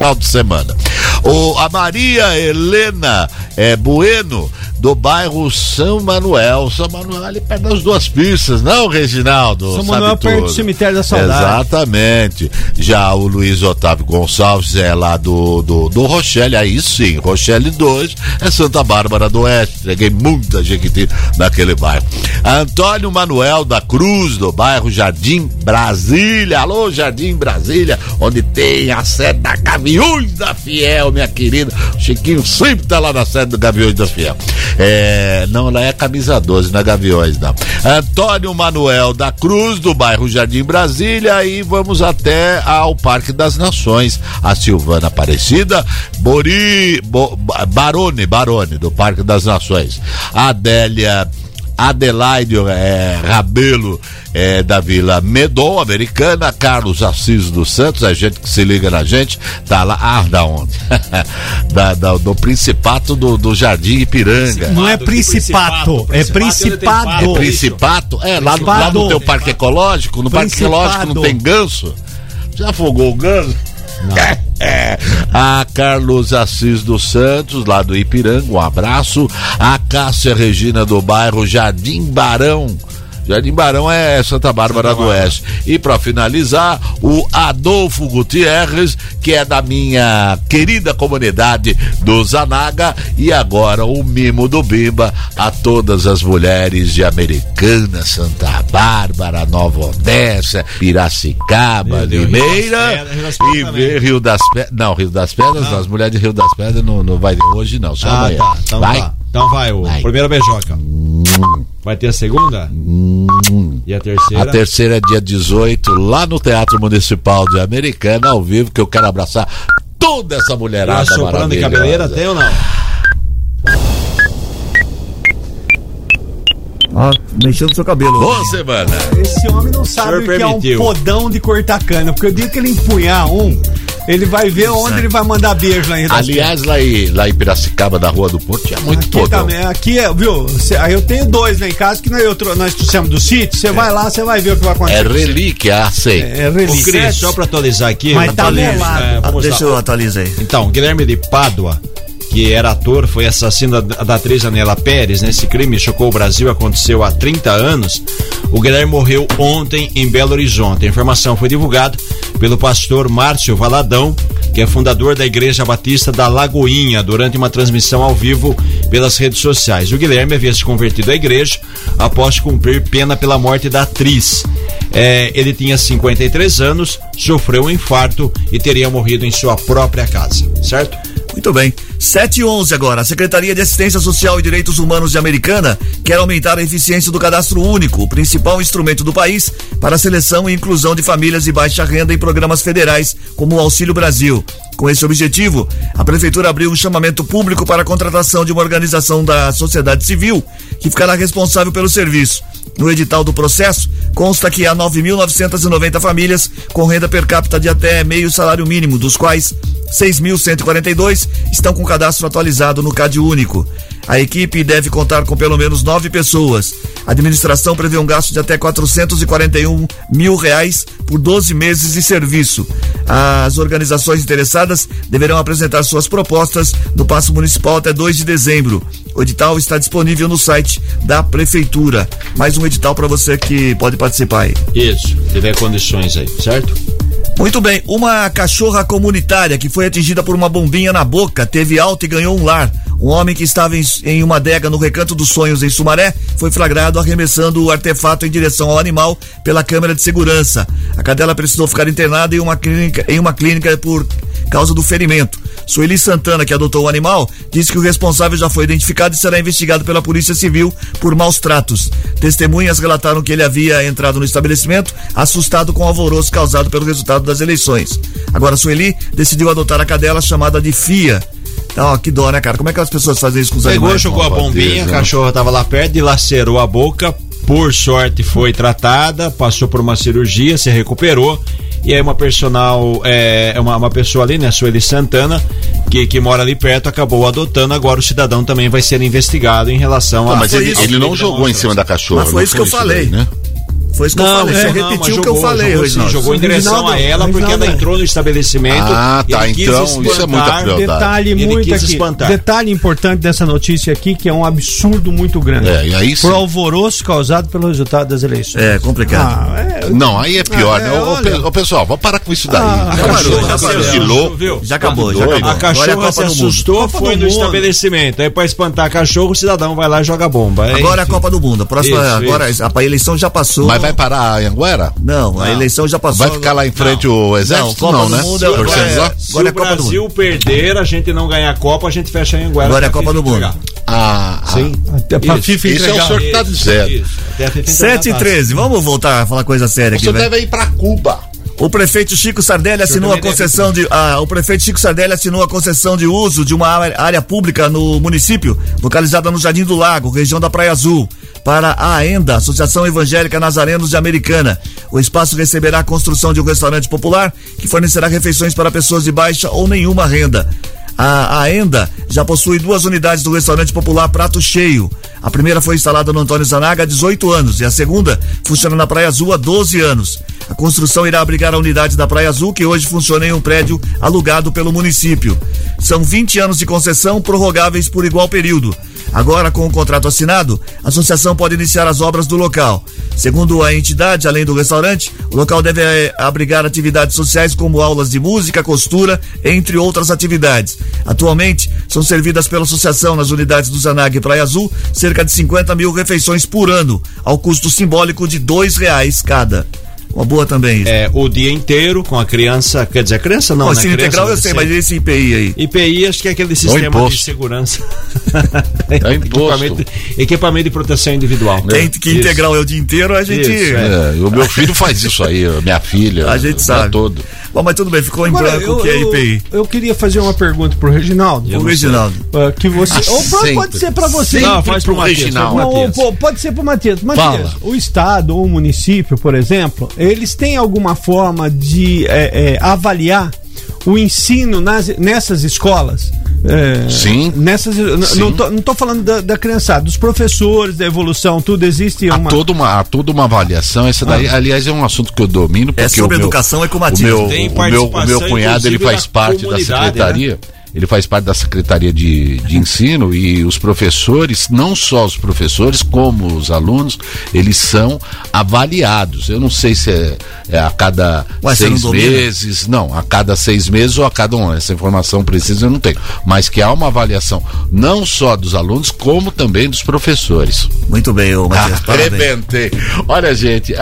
Final de semana. O, a Maria Helena é, Bueno, do bairro São Manuel. São Manuel ali perto das duas pistas, não, Reginaldo? São Manuel perto do cemitério da saudade. Exatamente. Já o Luiz Otávio Gonçalves é lá do, do, do Rochelle, aí sim, Rochelle 2 é Santa Bárbara do Oeste. Peguei muita gente naquele bairro. Antônio Manuel da Cruz, do bairro Jardim Brasília. Alô, Jardim Brasília, onde tem a sede da Gaviões da Fiel, minha querida. O Chiquinho sempre tá lá na sede do Gaviões da Fiel. É, não, ela é camisa 12, não é Gaviões, não. Antônio Manuel da Cruz, do bairro Jardim Brasília, e vamos até ao Parque das Nações. A Silvana Aparecida, Bori, Bo, Barone, Barone, do Parque das Nações. Adélia Adelaide é, Rabelo é, da Vila Medon, americana, Carlos Assis dos Santos, a gente que se liga na gente, tá lá, ah, da onde? da, da- do Principato do, do Jardim Ipiranga. Não é principato, é principado. É Principato? É, lá, no- lá no teu parque ecológico, no parque ecológico não tem ganso? Já afogou o ganso? É. A Carlos Assis dos Santos, lá do Ipiranga, um abraço. A Cássia Regina do bairro Jardim Barão. Jardim Barão é Santa Bárbara do Oeste. E para finalizar, o Adolfo Gutierrez, que é da minha querida comunidade do Zanaga, e agora o mimo do Bimba a todas as mulheres de Americana, Santa Bárbara, Nova Odessa, Piracicaba, Limeira e Rio- Rio das Pedras. Não, Rio das Pedras, não, as mulheres de Rio das Pedras não, não vai hoje, não, só Ah, amanhã. tá. Então vai? tá. Então vai, o primeira beijoca. Vai ter a segunda? E a terceira? A terceira é dia 18, lá no Teatro Municipal de Americana, ao vivo, que eu quero abraçar toda essa mulherada soprando e maravilhosa. cabeleira tem ou não? Ó, mexendo no seu cabelo. Boa semana. Esse homem não sabe o que é um permitiu. podão de cortar cana, porque o dia que ele empunhar um, ele vai ver onde ele vai mandar beijo lá em Rio das Aliás, lá em, lá em Piracicaba, da Rua do Porto, tinha muito Aqui também, aqui, é, viu? Cê- aí eu tenho dois lá em casa que nós, eu tro- nós trouxemos do sítio. Você vai lá, você vai ver o que vai acontecer. É relíquia, ah, sei. É relíquia. Ô, Cris, só pra atualizar aqui. Mas tá atualiza- bolado. é, vamos Deixa lá. eu atualizar aí. Então, Guilherme de Pádua, que era ator, foi assassino da, da atriz Anela Pérez. Nesse crime chocou o Brasil, aconteceu há 30 anos. O Guilherme morreu ontem em Belo Horizonte. A informação foi divulgada pelo pastor Márcio Valadão, que é fundador da Igreja Batista da Lagoinha, durante uma transmissão ao vivo pelas redes sociais. O Guilherme havia se convertido à igreja após cumprir pena pela morte da atriz. É, ele tinha 53 anos, sofreu um infarto e teria morrido em sua própria casa, certo? Muito bem. 7 e 11 agora. A Secretaria de Assistência Social e Direitos Humanos de Americana quer aumentar a eficiência do cadastro único, o principal instrumento do país para a seleção e inclusão de famílias de baixa renda em programas federais, como o Auxílio Brasil. Com esse objetivo, a Prefeitura abriu um chamamento público para a contratação de uma organização da sociedade civil que ficará responsável pelo serviço. No edital do processo, consta que há 9.990 famílias com renda per capita de até meio salário mínimo, dos quais 6.142 estão com cadastro atualizado no CAD único. A equipe deve contar com pelo menos nove pessoas. A administração prevê um gasto de até 441 mil reais por 12 meses de serviço. As organizações interessadas deverão apresentar suas propostas no Paço Municipal até 2 de dezembro. O edital está disponível no site da Prefeitura. Mais um edital para você que pode participar aí. Isso, tiver condições aí, certo? Muito bem, uma cachorra comunitária que foi atingida por uma bombinha na boca teve alta e ganhou um lar. Um homem que estava em, em uma adega no Recanto dos Sonhos, em Sumaré, foi flagrado arremessando o artefato em direção ao animal pela câmera de segurança. A cadela precisou ficar internada em uma clínica, em uma clínica por causa do ferimento. Sueli Santana, que adotou o animal, disse que o responsável já foi identificado e será investigado pela Polícia Civil por maus tratos. Testemunhas relataram que ele havia entrado no estabelecimento assustado com o alvoroço causado pelo resultado das eleições. Agora, Sueli decidiu adotar a cadela chamada de Fia. Ó, que dó, né, cara? Como é que as pessoas fazem isso com os Pegou, animais? jogou a bombinha, a cachorra tava lá perto, dilacerou a boca, por sorte foi tratada, passou por uma cirurgia, se recuperou. E aí uma personal, é, uma, uma pessoa ali, né, Sueli Santana, que, que mora ali perto, acabou adotando. Agora o cidadão também vai ser investigado em relação Não, a. mas ele, ele não jogou em cima da cachorra. Mas foi isso que eu falei. daí, né? Foi isso que eu falei. Você repetiu mas o que eu falei, jogou, sim, jogou em direção a ela porque ela entrou no estabelecimento. Ah, tá, ele quis então isso é muita espantar- crueldade. Detalhe muito aqui. espantar. Detalhe importante dessa notícia aqui, que é um absurdo muito grande. É, e aí sim. Por alvoroço causado pelo resultado das eleições. É complicado. Ah, é, Não, aí é pior, Ah, é, né? Ô, ô, olha. ô, pessoal, vamos parar com isso daí. Ah, a já cachorra parou, já. Viu? Já acabou, já doido. acabou. A é cachorra se assustou, foi no estabelecimento. Aí pra espantar a cachorro, o cidadão vai lá e joga bomba. É, Agora é a. Copa do Mundo. A próxima, agora a, a eleição já passou. Mas vai parar a Anguera? Não, a eleição já passou. Vai ficar lá em frente o exército? Copa Não, do né? Mundo é- agora é- lá? Se Agora é o Copa do Brasil perder, a gente não ganhar a Copa, a gente fecha em Anguera. Agora é pra Copa FIFA do Mundo. entregar. Ah, ah. Sim. Até pra Isso, FIFA isso é o entregar. senhor que tá dizendo. Isso, até a FIFA entregar 7 e a taça. 13, vamos voltar a falar coisa séria aqui, Você deve ir pra Cuba. O prefeito Chico Sardelli assinou a concessão de. ah, o prefeito Chico Sardelli assinou a concessão de uso de uma área, área pública no município, localizada no Jardim do Lago, região da Praia Azul, para a AENDA, Associação Evangélica Nazarenos de Americana. O espaço receberá a construção de um restaurante popular que fornecerá refeições para pessoas de baixa ou nenhuma renda. A AENDA já possui duas unidades do restaurante popular Prato Cheio. A primeira foi instalada no Antônio Zanaga há 18 anos e a segunda funciona na Praia Azul há 12 anos. A construção irá abrigar a unidade da Praia Azul, que hoje funciona em um prédio alugado pelo município. São 20 anos de concessão prorrogáveis por igual período. Agora, com o contrato assinado, a associação pode iniciar as obras do local. Segundo a entidade, além do restaurante, o local deve eh, abrigar atividades sociais como aulas de música, costura, entre outras atividades. Atualmente, são servidas pela associação nas unidades do Zanag e Praia Azul cerca de 50 mil refeições por ano, ao custo simbólico de dois reais cada. Uma boa também isso. É, o dia inteiro com a criança, quer dizer, a criança não, Bom, né? integral eu sei, mas esse IPI aí. IPI acho que é aquele sistema de segurança. É imposto. equipamento, equipamento de proteção individual. Tem que Isso. integral é o dia inteiro, a gente. Isso, É, o meu filho faz isso aí, a minha filha. A gente o dia sabe. todo. Bom, mas tudo bem, ficou em Agora, branco o que é eu, IPI. eu queria fazer uma pergunta pro Reginaldo. O Reginaldo. Ah, que você. ou pra- sempre. pode ser pra você. Sempre Não, faz pro pro Matias, Reginaldo. pro Não, Matias. pô, pode ser pro Matias. Matias, Fala. o Estado ou o município, por exemplo, eles têm alguma forma de é, é, avaliar o ensino nas, nessas escolas? É, Sim. Nessas, Sim. Não, tô, não tô falando da, da criançada, dos professores, da evolução, tudo existe Há uma. toda uma, há toda uma avaliação. Essa daí, aliás, é um assunto que eu domino. Porque É sobre o meu, educação, é com o meu, Tem o meu, o meu cunhado ele faz parte da comunidade, secretaria. Ele faz parte da secretaria de, de ensino e os professores, não só os professores, como os alunos, eles são avaliados. Eu não sei se é, é a cada Ué, seis não meses, não, a cada seis meses ou a cada um. Essa informação precisa eu não tenho. Mas que há uma avaliação não só dos alunos, como também dos professores. Muito bem, ô Matias. parabéns. Arrebentei. Olha, gente,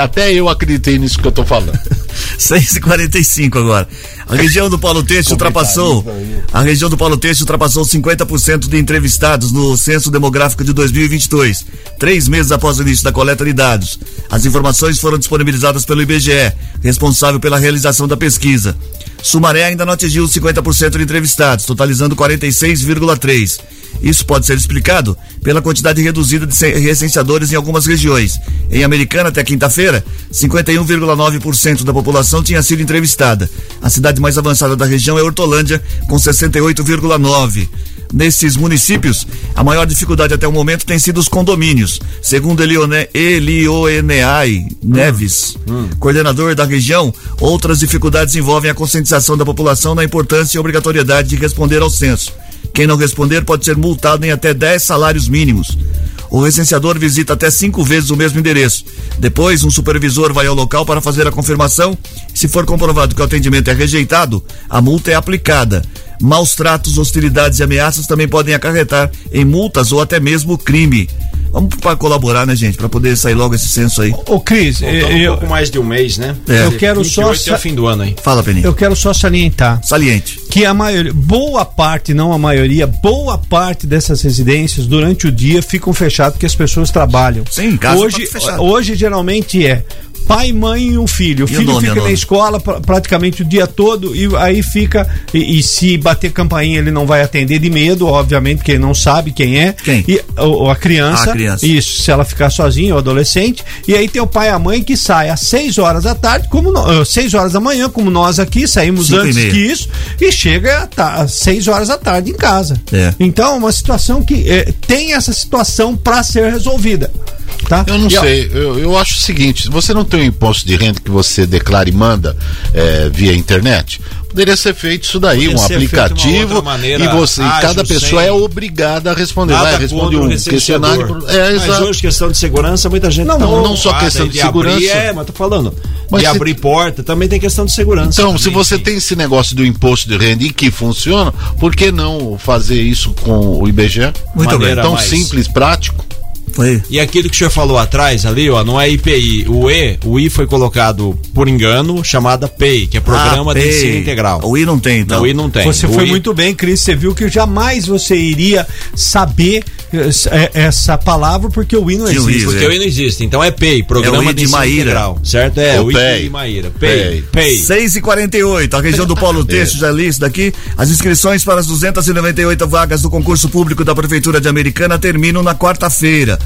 até eu acreditei nisso que eu tô falando. 6h45 agora. A região do Paulo Teixeira ultrapassou. A região do Paulo Teixeira ultrapassou 50% de entrevistados no censo demográfico de 2022, três meses após o início da coleta de dados. As informações foram disponibilizadas pelo IBGE, responsável pela realização da pesquisa. Sumaré ainda não atingiu os 50% de entrevistados, totalizando 46,3%. Isso pode ser explicado pela quantidade reduzida de ce- recenseadores em algumas regiões. Em Americana, até quinta-feira, 51,9% da população tinha sido entrevistada. A cidade mais avançada da região é Hortolândia, com 68,9%. Nesses municípios, a maior dificuldade até o momento tem sido os condomínios. Segundo Elione, Elioeneai Neves, coordenador da região, outras dificuldades envolvem a conscientização da população na importância e obrigatoriedade de responder ao censo. Quem não responder pode ser multado em até 10 salários mínimos. O recenseador visita até cinco vezes o mesmo endereço. Depois, um supervisor vai ao local para fazer a confirmação. Se for comprovado que o atendimento é rejeitado, a multa é aplicada. Maus tratos, hostilidades e ameaças também podem acarretar em multas ou até mesmo crime. Vamos para colaborar, né, gente? Para poder sair logo esse censo aí. Ô, Cris, Faltando um eu, pouco mais de um mês, né? É. eu quero só. 28 é o fim do ano aí. Fala, Peninha. Eu quero só salientar Saliente. que a maioria, boa parte, não a maioria, boa parte dessas residências durante o dia ficam fechadas porque as pessoas trabalham. Sim, em casa hoje, tá fechado. hoje geralmente é pai, mãe e um filho. O E o filho nome, fica o na escola pra- praticamente o dia todo e aí fica e, e se bater campainha ele não vai atender de medo, obviamente, porque ele não sabe quem é. Quem? E, ou, a criança. A criança. Isso, se ela ficar sozinha, o adolescente. E aí tem o pai e a mãe que sai às 6 horas da tarde, como no, ah, 6 horas da manhã, como nós aqui, saímos Cinco antes que isso, e chega às 6 horas da tarde em casa. É. Então, uma situação que eh, tem essa situação para ser resolvida. Tá? Eu não E, ó, sei, eu, eu acho o seguinte: se você não tem um imposto de renda que você declara e manda é, via internet, poderia ser feito isso daí, Poderia um de aplicativo maneira e você, ágil, cada pessoa é obrigada a responder. Nada Vai, responde contra o um questionário. É, Mas exato. hoje, questão de segurança, muita gente Não, tá não, não só questão de abrir, segurança. é, mas tô falando. Mas de se- abrir porta, também tem questão de segurança. Então, se também, você sim. tem esse negócio do imposto de renda e que funciona, por que não fazer isso com o IBGE? Muito bem. Tão mais- simples, prático. E aquilo que o senhor falou atrás ali, ó, não é IPI. O E, o I foi colocado por engano, chamada PEI, que é Programa Ah, de. Ensino Integral. O I não tem, então. Não, o I não tem. Você O foi I- muito bem, Cris. Você viu que jamais você iria saber eh, eh, essa palavra porque o I não Sim, existe. Porque o I não existe. Então é PEI, Programa É de de Ensino Maíra. Integral. Certo? É, É o o I PEI. de Maíra. PEI. PEI. 6 e 48 a região do Polo Texto, já li isso daqui. As inscrições para as 298 vagas do concurso público da Prefeitura de Americana terminam na quarta-feira.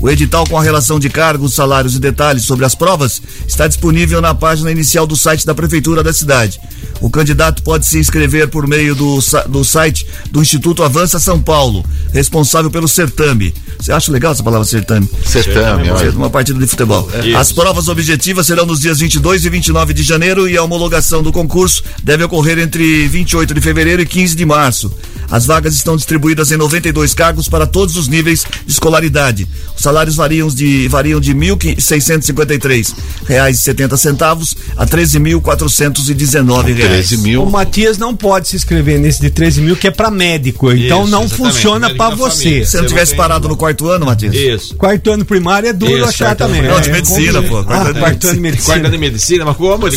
O edital com a relação de cargos, salários e detalhes sobre as provas está disponível na página inicial do site da Prefeitura da cidade. O candidato pode se inscrever por meio do, do site do Instituto Avança São Paulo, responsável pelo certame. Você acha legal essa palavra certame? Certame, É uma partida de futebol. Isso. As provas objetivas serão nos dias 22 e 29 de janeiro e a homologação do concurso deve ocorrer entre 28 de fevereiro e 15 de março. As vagas estão distribuídas em 92 cargos para todos os níveis de escolaridade. Salários variam de variam de 1.653 reais e 70 centavos a 13.419 reais. O Matias não pode se inscrever nesse de 13 mil, que é pra médico. Então Isso, não exatamente, funciona da você. família. Se não tivesse parado no quarto ano, Matias? Isso. Quarto ano primário é duro Isso, achar também. É, Não, de medicina, como- pô, quarto Ah, ano de quarto ano de medicina. Quarto ano de medicina, mas como?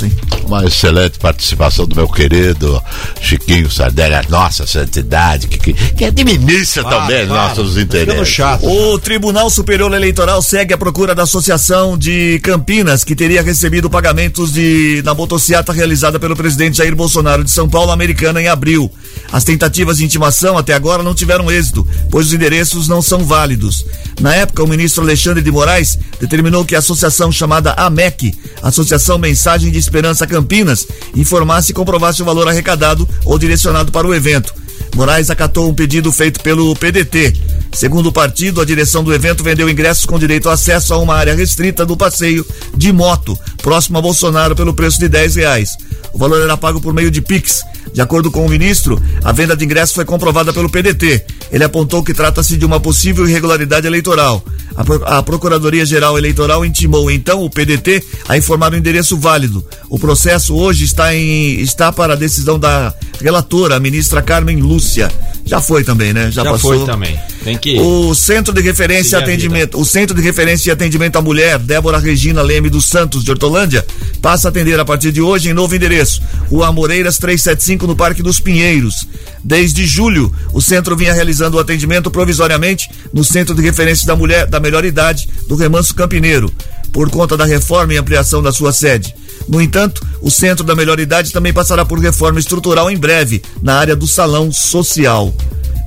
Uma excelente participação do meu querido Chiquinho Sardelli, a nossa santidade, que, que, que administra Para, também para. nossos interesses. O Tribunal Superior Eleitoral segue a procura da Associação de Campinas, que teria recebido pagamentos de, na motociata realizada pelo presidente Jair Bolsonaro de São Paulo, Americana, em abril. As tentativas de intimação até agora não tiveram êxito, pois os endereços não são válidos. Na época, o ministro Alexandre de Moraes determinou que a associação chamada AMEC, Associação Mensagem de Esperança Campinas, informasse e comprovasse o valor arrecadado ou direcionado para o evento. Moraes acatou um pedido feito pelo PDT. Segundo o partido, a direção do evento vendeu ingressos com direito a acesso a uma área restrita do passeio de moto, próximo a Bolsonaro, pelo preço de 10 reais. O valor era pago por meio de Pix. De acordo com o ministro, a venda de ingressos foi comprovada pelo PDT. Ele apontou que trata-se de uma possível irregularidade eleitoral. A, Pro- a Procuradoria-Geral Eleitoral intimou então o PDT a informar o endereço válido. O processo hoje está, em, está para a decisão da relatora, a ministra Carmen Lúcia. Já foi também, né? Já, Já passou. foi também. Tem que. O Centro de Referência e Atendimento, o Centro de Referência e Atendimento à Mulher, Débora Regina Leme dos Santos de Hortolândia, passa a atender a partir de hoje em novo endereço, Rua Amoreiras 375 no Parque dos Pinheiros. Desde julho, o centro vinha realizando o atendimento provisoriamente no Centro de Referência da Mulher da Melhor Idade do Remanso Campineiro, por conta da reforma e ampliação da sua sede. No entanto, o Centro da Melhor Idade também passará por reforma estrutural em breve na área do salão social.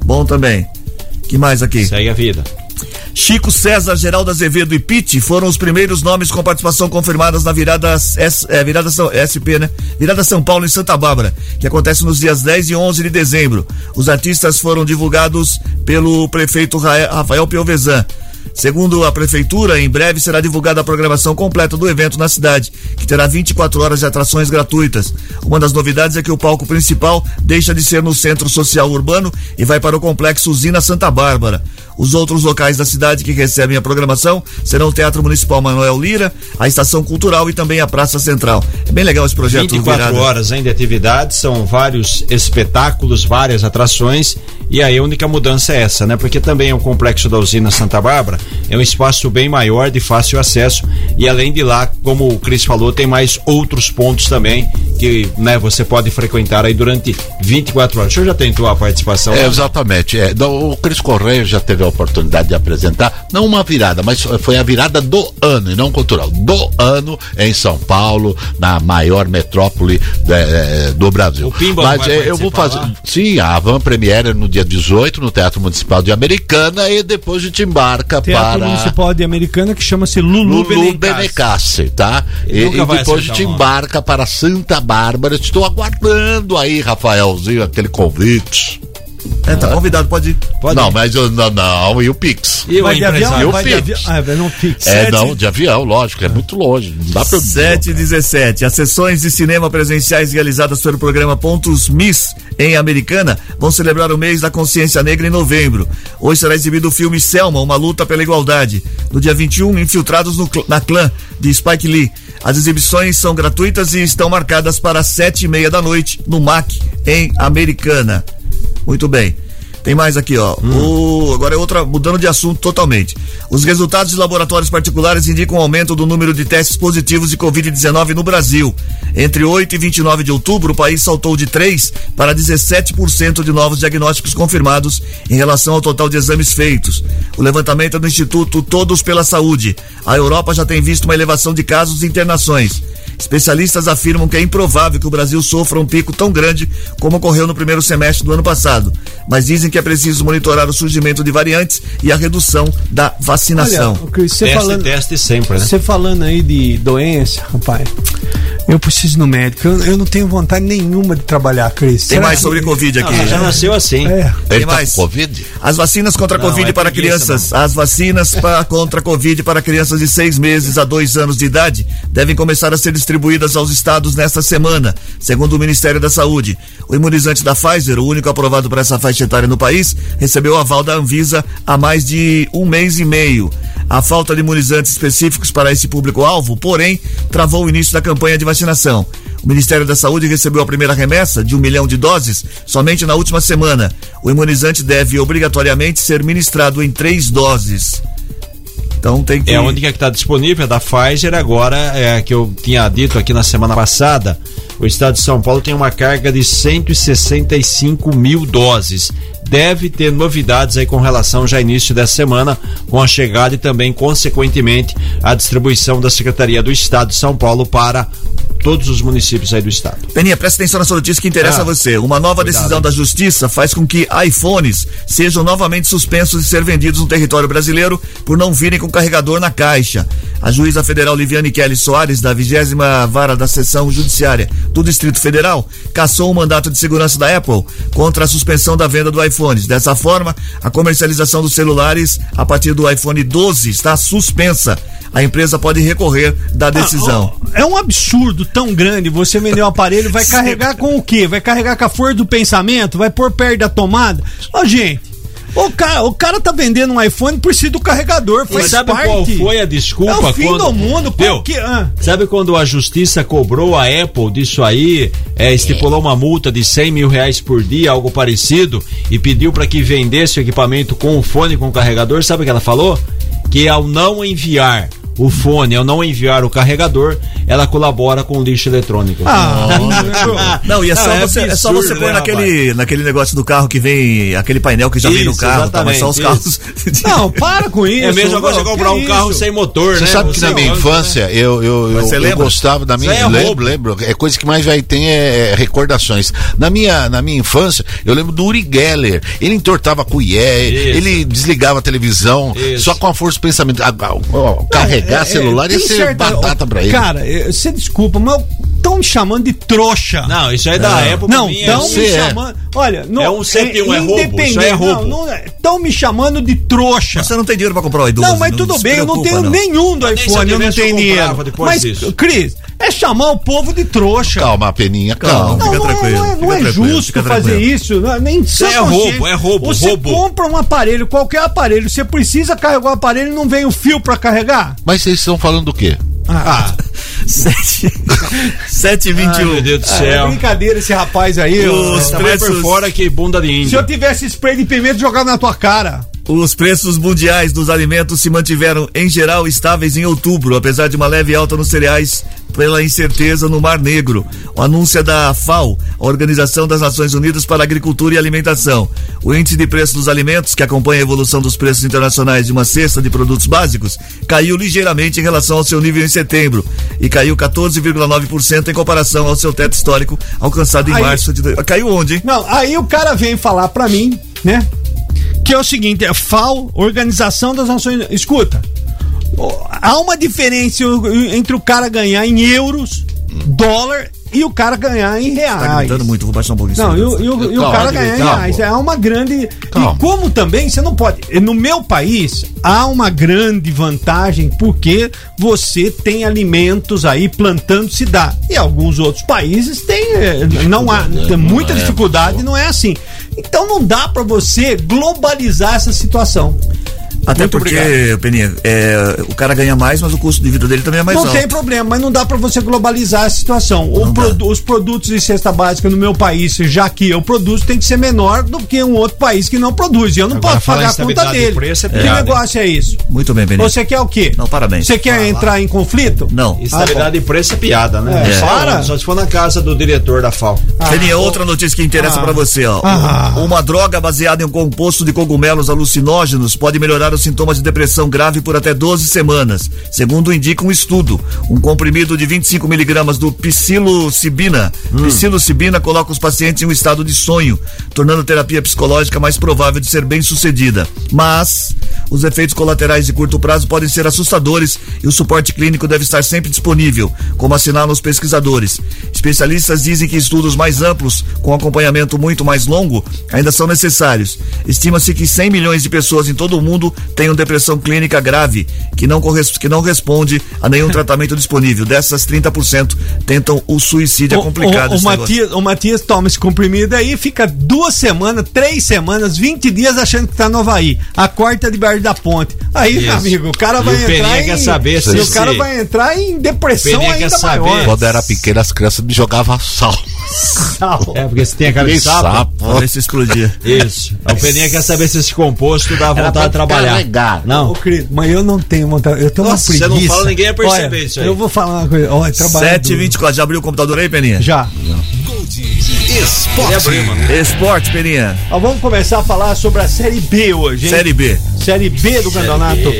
Bom também. Que mais aqui? Segue a vida. Chico César, Geraldo Azevedo e Pitt foram os primeiros nomes com participação confirmadas na virada, S, é, virada São, SP, né? Virada São Paulo em Santa Bárbara, que acontece nos dias 10 e 11 de dezembro. Os artistas foram divulgados pelo prefeito Ra- Rafael Piovesan. Segundo a prefeitura, em breve será divulgada a programação completa do evento na cidade, que terá 24 horas de atrações gratuitas. Uma das novidades é que o palco principal deixa de ser no Centro Social Urbano e vai para o complexo Usina Santa Bárbara. Os outros locais da cidade que recebem a programação serão o Teatro Municipal Manuel Lira, a Estação Cultural e também a Praça Central. É bem legal esse projeto. 24 Virada. horas ainda de atividade, são vários espetáculos, várias atrações, e aí a única mudança é essa, né? Porque também é um complexo da usina Santa Bárbara, é um espaço bem maior, de fácil acesso, e além de lá, como o Cris falou, tem mais outros pontos também que, né, você pode frequentar aí durante 24 horas. O senhor já tentou a participação? É, exatamente. É, o Cris Correia já teve a oportunidade de apresentar, não uma virada, mas foi a virada do ano, e não cultural. Do ano em São Paulo, na maior metrópole é, é, do Brasil. Pimba mas vai é, eu vou fazer. participar Sim, a Van Premiere no dia 18, no Teatro Municipal de Americana, e depois a gente embarca Teatro para. Municipal de Americana que chama-se Lulu, Lulu. Benicassi, tá? E, e depois a gente embarca para Santa Bárbara. Estou aguardando aí, Rafaelzinho, aquele convite. É, tá convidado, pode ir. não, mas eu, não, não, e o Pix? E o Vai de avião? E o Vai de Pix? Ah, não Pix. É, não, de avião, lógico, é muito longe. Não dá pra eu 7 e 17. As sessões de cinema presenciais realizadas pelo programa Pontos Miss em Americana vão celebrar o mês da consciência negra em novembro. Hoje será exibido o filme Selma, uma luta pela igualdade. No dia 21, infiltrados no cl- na clã de Spike Lee. As exibições são gratuitas e estão marcadas para sete e meia da noite no MAC em Americana. Muito bem. Tem mais aqui, ó. O- agora é outra, mudando de assunto totalmente. Os resultados de laboratórios particulares indicam um aumento do número de testes positivos de Covid-19 no Brasil. Entre 8 e 29 de outubro, o país saltou de 3 para 17% de novos diagnósticos confirmados em relação ao total de exames feitos. O levantamento é do Instituto Todos pela Saúde. A Europa já tem visto uma elevação de casos e internações. Especialistas afirmam que é improvável que o Brasil sofra um pico tão grande como ocorreu no primeiro semestre do ano passado, mas dizem que é preciso monitorar o surgimento de variantes e a redução da vacinação. Olha, o Cris, você Teste, falando, teste sempre, né? Você falando aí de doença, rapaz. Eu preciso ir no médico. Eu, eu não tenho vontade nenhuma de trabalhar, Cris. Tem Será mais que- sobre Covid aqui. Não, já nasceu assim. É. Tem Ele tá mais. com Covid? As vacinas contra a Não, Covid é para crianças. As vacinas pa- contra a Covid para crianças de seis meses a dois anos de idade devem começar a ser distribuídas aos estados nesta semana, segundo o Ministério da Saúde. O imunizante da Pfizer, o único aprovado para essa faixa etária no país, recebeu aval da Anvisa há mais de um mês e meio. A falta de imunizantes específicos para esse público-alvo, porém, travou o início da campanha de vacinação. O Ministério da Saúde recebeu a primeira remessa de um milhão de doses somente na última semana. O imunizante deve obrigatoriamente ser ministrado em três doses. Então tem que. É a única que está disponível, é da Pfizer. Agora, é que eu tinha dito aqui na semana passada, o estado de São Paulo tem uma carga de 165 mil doses. Deve ter novidades aí com relação já início dessa semana, com a chegada e também, consequentemente, a distribuição da Secretaria do Estado de São Paulo para todos os municípios aí do estado. Peninha, presta atenção nessa notícia que interessa Ah, a você. Uma nova cuidado. decisão da Justiça faz com que iPhones sejam novamente suspensos de ser vendidos no território brasileiro por não virem com carregador na caixa. A juíza federal Liviane Kelly Soares, da vigésima vara da seção judiciária do Distrito Federal, cassou o mandato de segurança da Apple contra a suspensão da venda do iPhones. Dessa forma, a comercialização dos celulares a partir do iPhone 12 está suspensa. A empresa pode recorrer da decisão. É um absurdo tão grande você vender um aparelho, vai carregar com o quê? Vai carregar com a força do pensamento? Vai pôr perto da tomada? Ó, gente, o cara, o cara tá vendendo um iPhone por si do carregador, faz sabe parte. qual foi a desculpa? É o fim quando... do mundo, qual que... ah. Sabe quando a justiça cobrou a Apple disso aí, é, estipulou uma multa de 100 mil reais por dia, algo parecido, e pediu para que vendesse o equipamento com o fone com o carregador? Sabe o que ela falou? Que ao não enviar o fone, ao não enviar o carregador, ela colabora com o lixo eletrônico. Ah, não, e é só, você, é só você absurdo, pôr né, naquele, naquele negócio do carro que vem, aquele painel que já vem no Isso, carro, tá, mas só os exatamente, carros. Não, para com isso. É mesmo agora você comprar um carro isso? sem motor, Você né? sabe que na minha gosta, infância eu, eu, eu, você eu lembra? gostava da minha. Isso é lembro, lembro. É coisa que mais vai tem é, é recordações. Na minha, na minha infância, eu lembro do Uri Geller. Ele entortava a colher, Isso. ele desligava a televisão, Isso. só com a força do pensamento. Ah, carregar É, é, celular ia tem ser batata pra ele. Cara, você desculpa, mas estão me chamando de trouxa. Não, isso aí é da Não. Apple. Não, estão me é. chamando. Olha, não, É um 101, é roubo, independente- isso aí é roubo. Não, estão me chamando de trouxa. Você não tem dinheiro pra comprar o idoso. Não, mas tudo bem, eu não tenho nenhum do eu iPhone, eu não tenho dinheiro. Mas, disso. Cris, é chamar o povo de trouxa. Calma, Peninha, calma. Não, Não, fica não, tranquilo, não é, não é tranquilo, justo fazer tranquilo. isso. Não, é nem sã é roubo, é roubo, Você roubo. compra um aparelho, qualquer aparelho, você precisa carregar o aparelho e não vem o fio pra carregar? Mas vocês estão falando do quê? Ah, 7 7 e ai, 21. meu Deus do Ah, é céu. brincadeira esse rapaz aí. ó. Os Tá mais por preços- fora que bunda de Se índio. eu tivesse spray de pimenta, jogava na tua cara. Os preços mundiais dos alimentos se mantiveram, em geral, estáveis em outubro, apesar de uma leve alta nos cereais pela incerteza no Mar Negro. O anúncio é da FAO, a Organização das Nações Unidas para a Agricultura e Alimentação. O índice de preço dos alimentos, que acompanha a evolução dos preços internacionais de uma cesta de produtos básicos, caiu ligeiramente em relação ao seu nível em setembro e caiu 14,9% em comparação ao seu teto histórico alcançado em Aí- março de. Caiu onde, hein? Não, aí o cara vem falar pra mim, né? Que é o seguinte, é FAO, Organização das Nações. Escuta, há uma diferença entre o cara ganhar em euros, dólar e o cara ganhar em reais. Tá gritando muito, vou baixar um pouquinho. Não, e o, e o- e o Calma, cara ganhar em calma. reais. É uma grande. Calma. E como também você não pode. No meu país, há uma grande vantagem porque você tem alimentos aí plantando se dá. E alguns outros países têm. eh, Não há. Tem muita é, dificuldade, não é assim. Então não dá pra você globalizar essa situação. Até Muito porque, obrigado. Peninha, é, o cara ganha mais, mas o custo de vida dele também é mais não alto. tem problema, mas não dá pra você globalizar a situação. O produ- os produtos de cesta básica no meu país, já que eu produzo, tem que ser menor do que um outro país que não produz. E eu não Agora, posso falar pagar a conta estabilidade de dele. preço é que piada, hein? negócio é isso? Muito bem, Peninha. Você quer o quê? Não, parabéns. Você quer entrar em conflito? Não. Estabilidade de preço é piada, né? É. Para. só se for na casa do diretor da FAO. Peninha, outra notícia que interessa Ah. pra você, ó. Ah. Uma droga baseada em um composto de cogumelos alucinógenos pode melhorar os sintomas de depressão grave por até 12 semanas, segundo indica um estudo. Um comprimido de 25 miligramas do psilocibina. Hum. Psilocibina coloca os pacientes em um estado de sonho, tornando a terapia psicológica mais provável de ser bem sucedida. Mas os efeitos colaterais de curto prazo podem ser assustadores e o suporte clínico deve estar sempre disponível, como assinalam os pesquisadores. Especialistas dizem que estudos mais amplos, com acompanhamento muito mais longo, ainda são necessários. Estima-se que 100 milhões de pessoas em todo o mundo tenham depressão clínica grave, que não, que não responde a nenhum tratamento disponível. Dessas, 30% tentam o suicídio. É complicado O, o. Matias, o Matias toma esse comprimido aí, fica duas semanas, três semanas, 20 dias achando que tá no Havaí. A quarta de Da Ponte. Aí, meu Isso. amigo, o cara E vai o entrar em. quer saber se o cara vai entrar em depressão ainda quer saber. maior. Quando eu era pequeno, as crianças me jogavam sal. Sal. É, porque você tem a cara de sapo. sapo. Pra ver se explodia. Isso. O Peninha quer saber se esse composto dá vontade de trabalhar. carregar. Não. Ô, querido, mas eu não tenho vontade. Eu tenho Nossa, uma você preguiça. não fala, ninguém ia perceber Olha, isso aí. Eu vou falar uma coisa. Olha, trabalhar 7 duro. 24 Já abriu o computador aí, Peninha? Já. Esporte. Esporte, Peninha. Ó, vamos começar a falar sobre a Série B hoje, hein? Série B. Série B do campeonato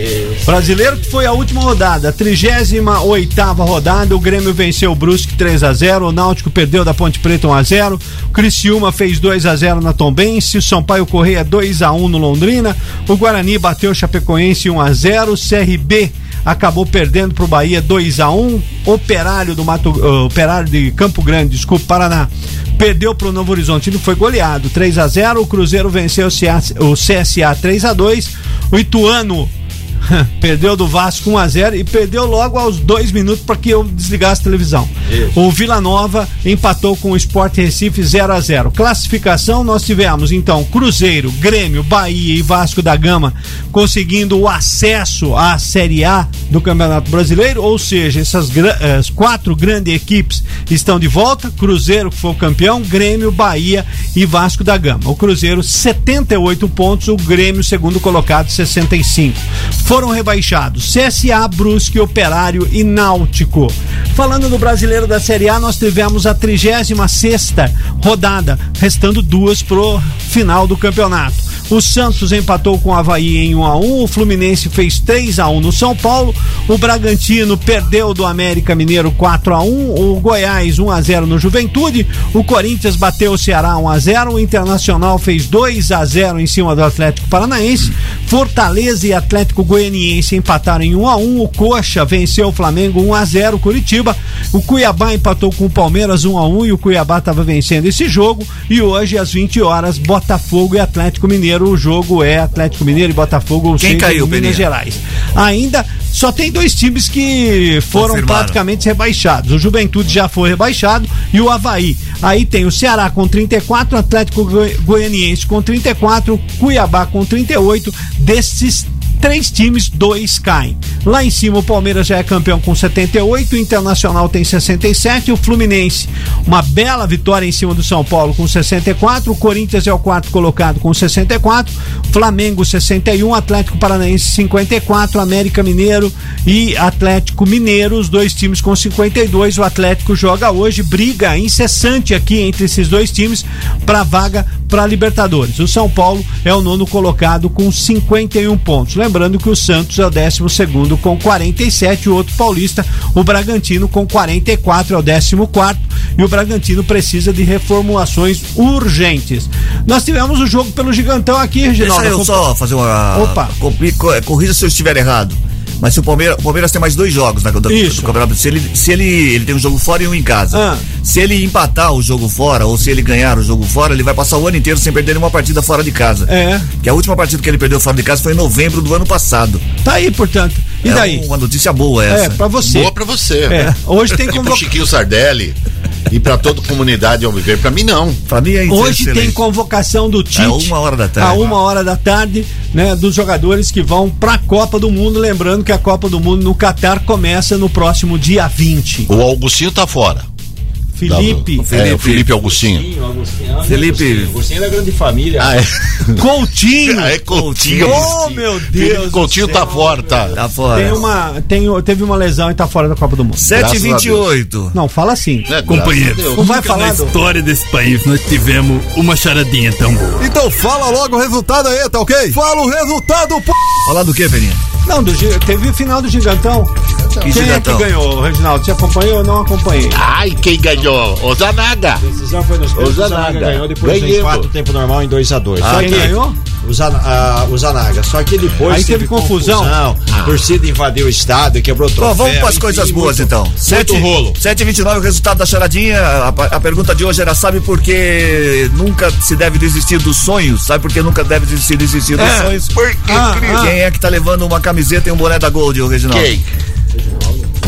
brasileiro, que foi a última rodada, a 38 rodada. O Grêmio venceu o Brusque 3 a 0 o Náutico perdeu da Ponte Preta 1 a 0 o Criciúma fez 2 a 0 na Tombense, Sampaio Correia 2 a 1 no Londrina, o Guarani bateu o Chapecoense 1 a 0 o CRB acabou perdendo para o Bahia 2 a 1 Operário do Mato uh, Operário de Campo Grande, desculpa, Paraná. Perdeu para o Novo Horizontino, foi goleado 3 a 0 O Cruzeiro venceu o CSA 3 a 2 O Ituano perdeu do Vasco 1 a 0 e perdeu logo aos dois minutos para que eu desligasse a televisão. O Vila Nova empatou com o Sport Recife 0 a 0. Classificação nós tivemos então Cruzeiro, Grêmio, Bahia e Vasco da Gama conseguindo o acesso à Série A do Campeonato Brasileiro, ou seja, essas gra- eh, as quatro grandes equipes estão de volta. Cruzeiro que foi o campeão, Grêmio, Bahia e Vasco da Gama. O Cruzeiro 78 pontos, o Grêmio segundo colocado 65 foram rebaixados CSA, Brusque, Operário e Náutico. Falando do brasileiro da Série A, nós tivemos a 36 rodada, restando duas pro final do campeonato. O Santos empatou com o Havaí em 1 a 1 o Fluminense fez 3 a 1 no São Paulo, o Bragantino perdeu do América Mineiro 4 a 1 o Goiás 1 a 0 no Juventude, o Corinthians bateu o Ceará 1 a 0 o Internacional fez 2 a 0 em cima do Atlético Paranaense, Fortaleza e Atlético Goianiense empataram em 1 a 1 o Coxa venceu o Flamengo 1 a 0 Curitiba, o Cuiabá empatou com o Palmeiras 1 a 1 e o Cuiabá estava vencendo esse jogo e hoje às 20 horas Botafogo e Atlético Mineiro, o jogo é Atlético Mineiro e Botafogo, ou Quem caiu, Minas Peninha? Gerais. Ainda só tem dois times que foram Confirmaram. praticamente rebaixados. O Juventude já foi rebaixado e o Havaí. Aí tem o Ceará com 34, Atlético Goi- Goianiense com 34, Cuiabá com 38. Desses três times, dois caem. Lá em cima o Palmeiras já é campeão com 78, o Internacional tem 67, o Fluminense, uma bela vitória em cima do São Paulo com 64, o Corinthians é o quarto colocado com 64, Flamengo 61, Atlético Paranaense 54, América Mineiro e Atlético Mineiro, os dois times com 52. O Atlético joga hoje, briga incessante aqui entre esses dois times para vaga para Libertadores. O São Paulo é o nono colocado com 51 pontos. Lembrando que o Santos é o décimo segundo com 47, o outro paulista, o Bragantino com 44 é o décimo quarto e o Bragantino precisa de reformulações urgentes. Nós tivemos o jogo pelo Gigantão aqui, Deixa Reginaldo. eu só fazer uma. Opa. co- Corrija se eu estiver errado. Mas se o Palmeiras, o Palmeiras tem mais dois jogos na do, Isso. do Campeonato. Se ele, se ele, ele tem um jogo fora e um em casa. Ah. Se ele empatar o jogo fora ou se ele ganhar o jogo fora, ele vai passar o ano inteiro sem perder nenhuma partida fora de casa. É. Que a última partida que ele perdeu fora de casa foi em novembro do ano passado. Tá aí, portanto. E é daí? uma notícia boa essa. É, pra você. Boa pra você. É, hoje tem E pro Chiquinho Sardelli e pra toda a comunidade Alviver. Pra mim, não. Pra mim é Hoje tem convocação do Tite. É uma hora da tarde. A uma hora da tarde, né? Dos jogadores que vão pra Copa do Mundo. Lembrando que a Copa do Mundo no Catar começa no próximo dia 20. O Augustinho tá fora. Felipe. Da- É, o Felipe Augustinho. Felipe. Agostinho é grande família. Ah, é. Coutinho. Ah, é Coutinho. Oh, meu Deus. Felipe Coutinho tá fora, tá. Tá fora. Tem uma, tem, teve uma lesão e tá fora da Copa do Mundo. 7h28. Não, fala assim. É, Companheiro, Não vai falar na do- história desse país nós tivemos uma charadinha tão boa. Então fala logo o resultado aí, tá ok? Fala o resultado, pô! Falar do que, Peninha? Não, do, teve o final do Gigantão. Que Quem é que ganhou, Reginaldo? Você acompanhou ou não acompanhei? Ai, quem ganhou? O Zanaga. A decisão foi nos pênaltis, O o Zanaga ganhou depois do empate do tempo normal em 2x2. Ah, quem ganhou? O, Zana, ah, o Zanaga. Só que depois Aí teve confusão. A torcida invadiu o estádio, quebrou Bom, troféu. vamos para as coisas boas muito- então. 7, rolo. 7h29, o resultado da charadinha. A, a pergunta de hoje era: sabe por que nunca se deve desistir dos sonhos? Sabe por que nunca deve desistir, desistir dos É, sonhos? por que, Ah, Cris? Quem é que tá levando uma camiseta e um boné da Gold, ô Reginaldo? Quem?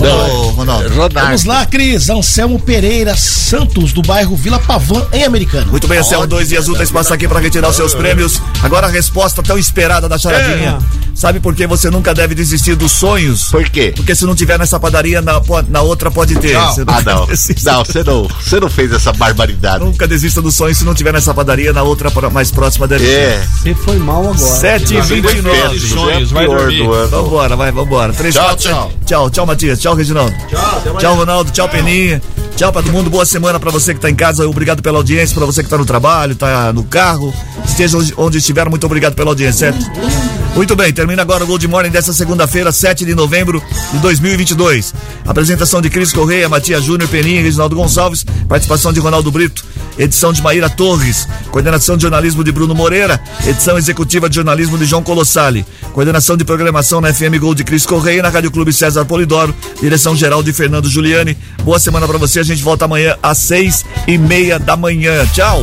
Ô, Ronaldo. Vamos lá, Cris. Anselmo Pereira Santos, do bairro Vila Pavã, em Americano. Muito bem, Anselmo, dois dias úteis passa aqui para retirar os seus prêmios. Agora a resposta tão esperada da charadinha. Sabe por que você nunca deve desistir dos sonhos? Por quê? Porque se não tiver nessa padaria, na, na outra pode ter. Não. Você Ah, não. desista. Não, você não, você não fez essa barbaridade. Nunca desista dos sonhos se não tiver nessa padaria, na outra mais próxima deve ter. É. Você foi mal agora. 7 e 29 Péssimo, sonhos, é vai dormir. do ano. Vambora, vai, vambora. 3, Tchau, 4, tchau. 7. Tchau, tchau, Matias. Tchau, Reginaldo. Tchau, Ronaldo. Tchau, Peninha. Tchau pra todo mundo. Boa semana pra você que tá em casa. Obrigado pela audiência. Pra você que tá no trabalho, tá no carro. Esteja onde- onde estiver, muito obrigado pela audiência, certo? Muito bem, termina agora o Gold Morning dessa segunda-feira, 7 de novembro de 2022. Apresentação de Cris Correia, Matias Júnior, Peninha e Reginaldo Gonçalves. Participação de Ronaldo Brito. Edição de Maíra Torres. Coordenação de jornalismo de Bruno Moreira. Edição executiva de jornalismo de João Colossali. Coordenação de programação na FM Gol de Cris Correia na Rádio Clube César Polidoro. Direção geral de Fernando Giuliani. Boa semana pra você. A gente volta amanhã às seis e meia da manhã. Tchau.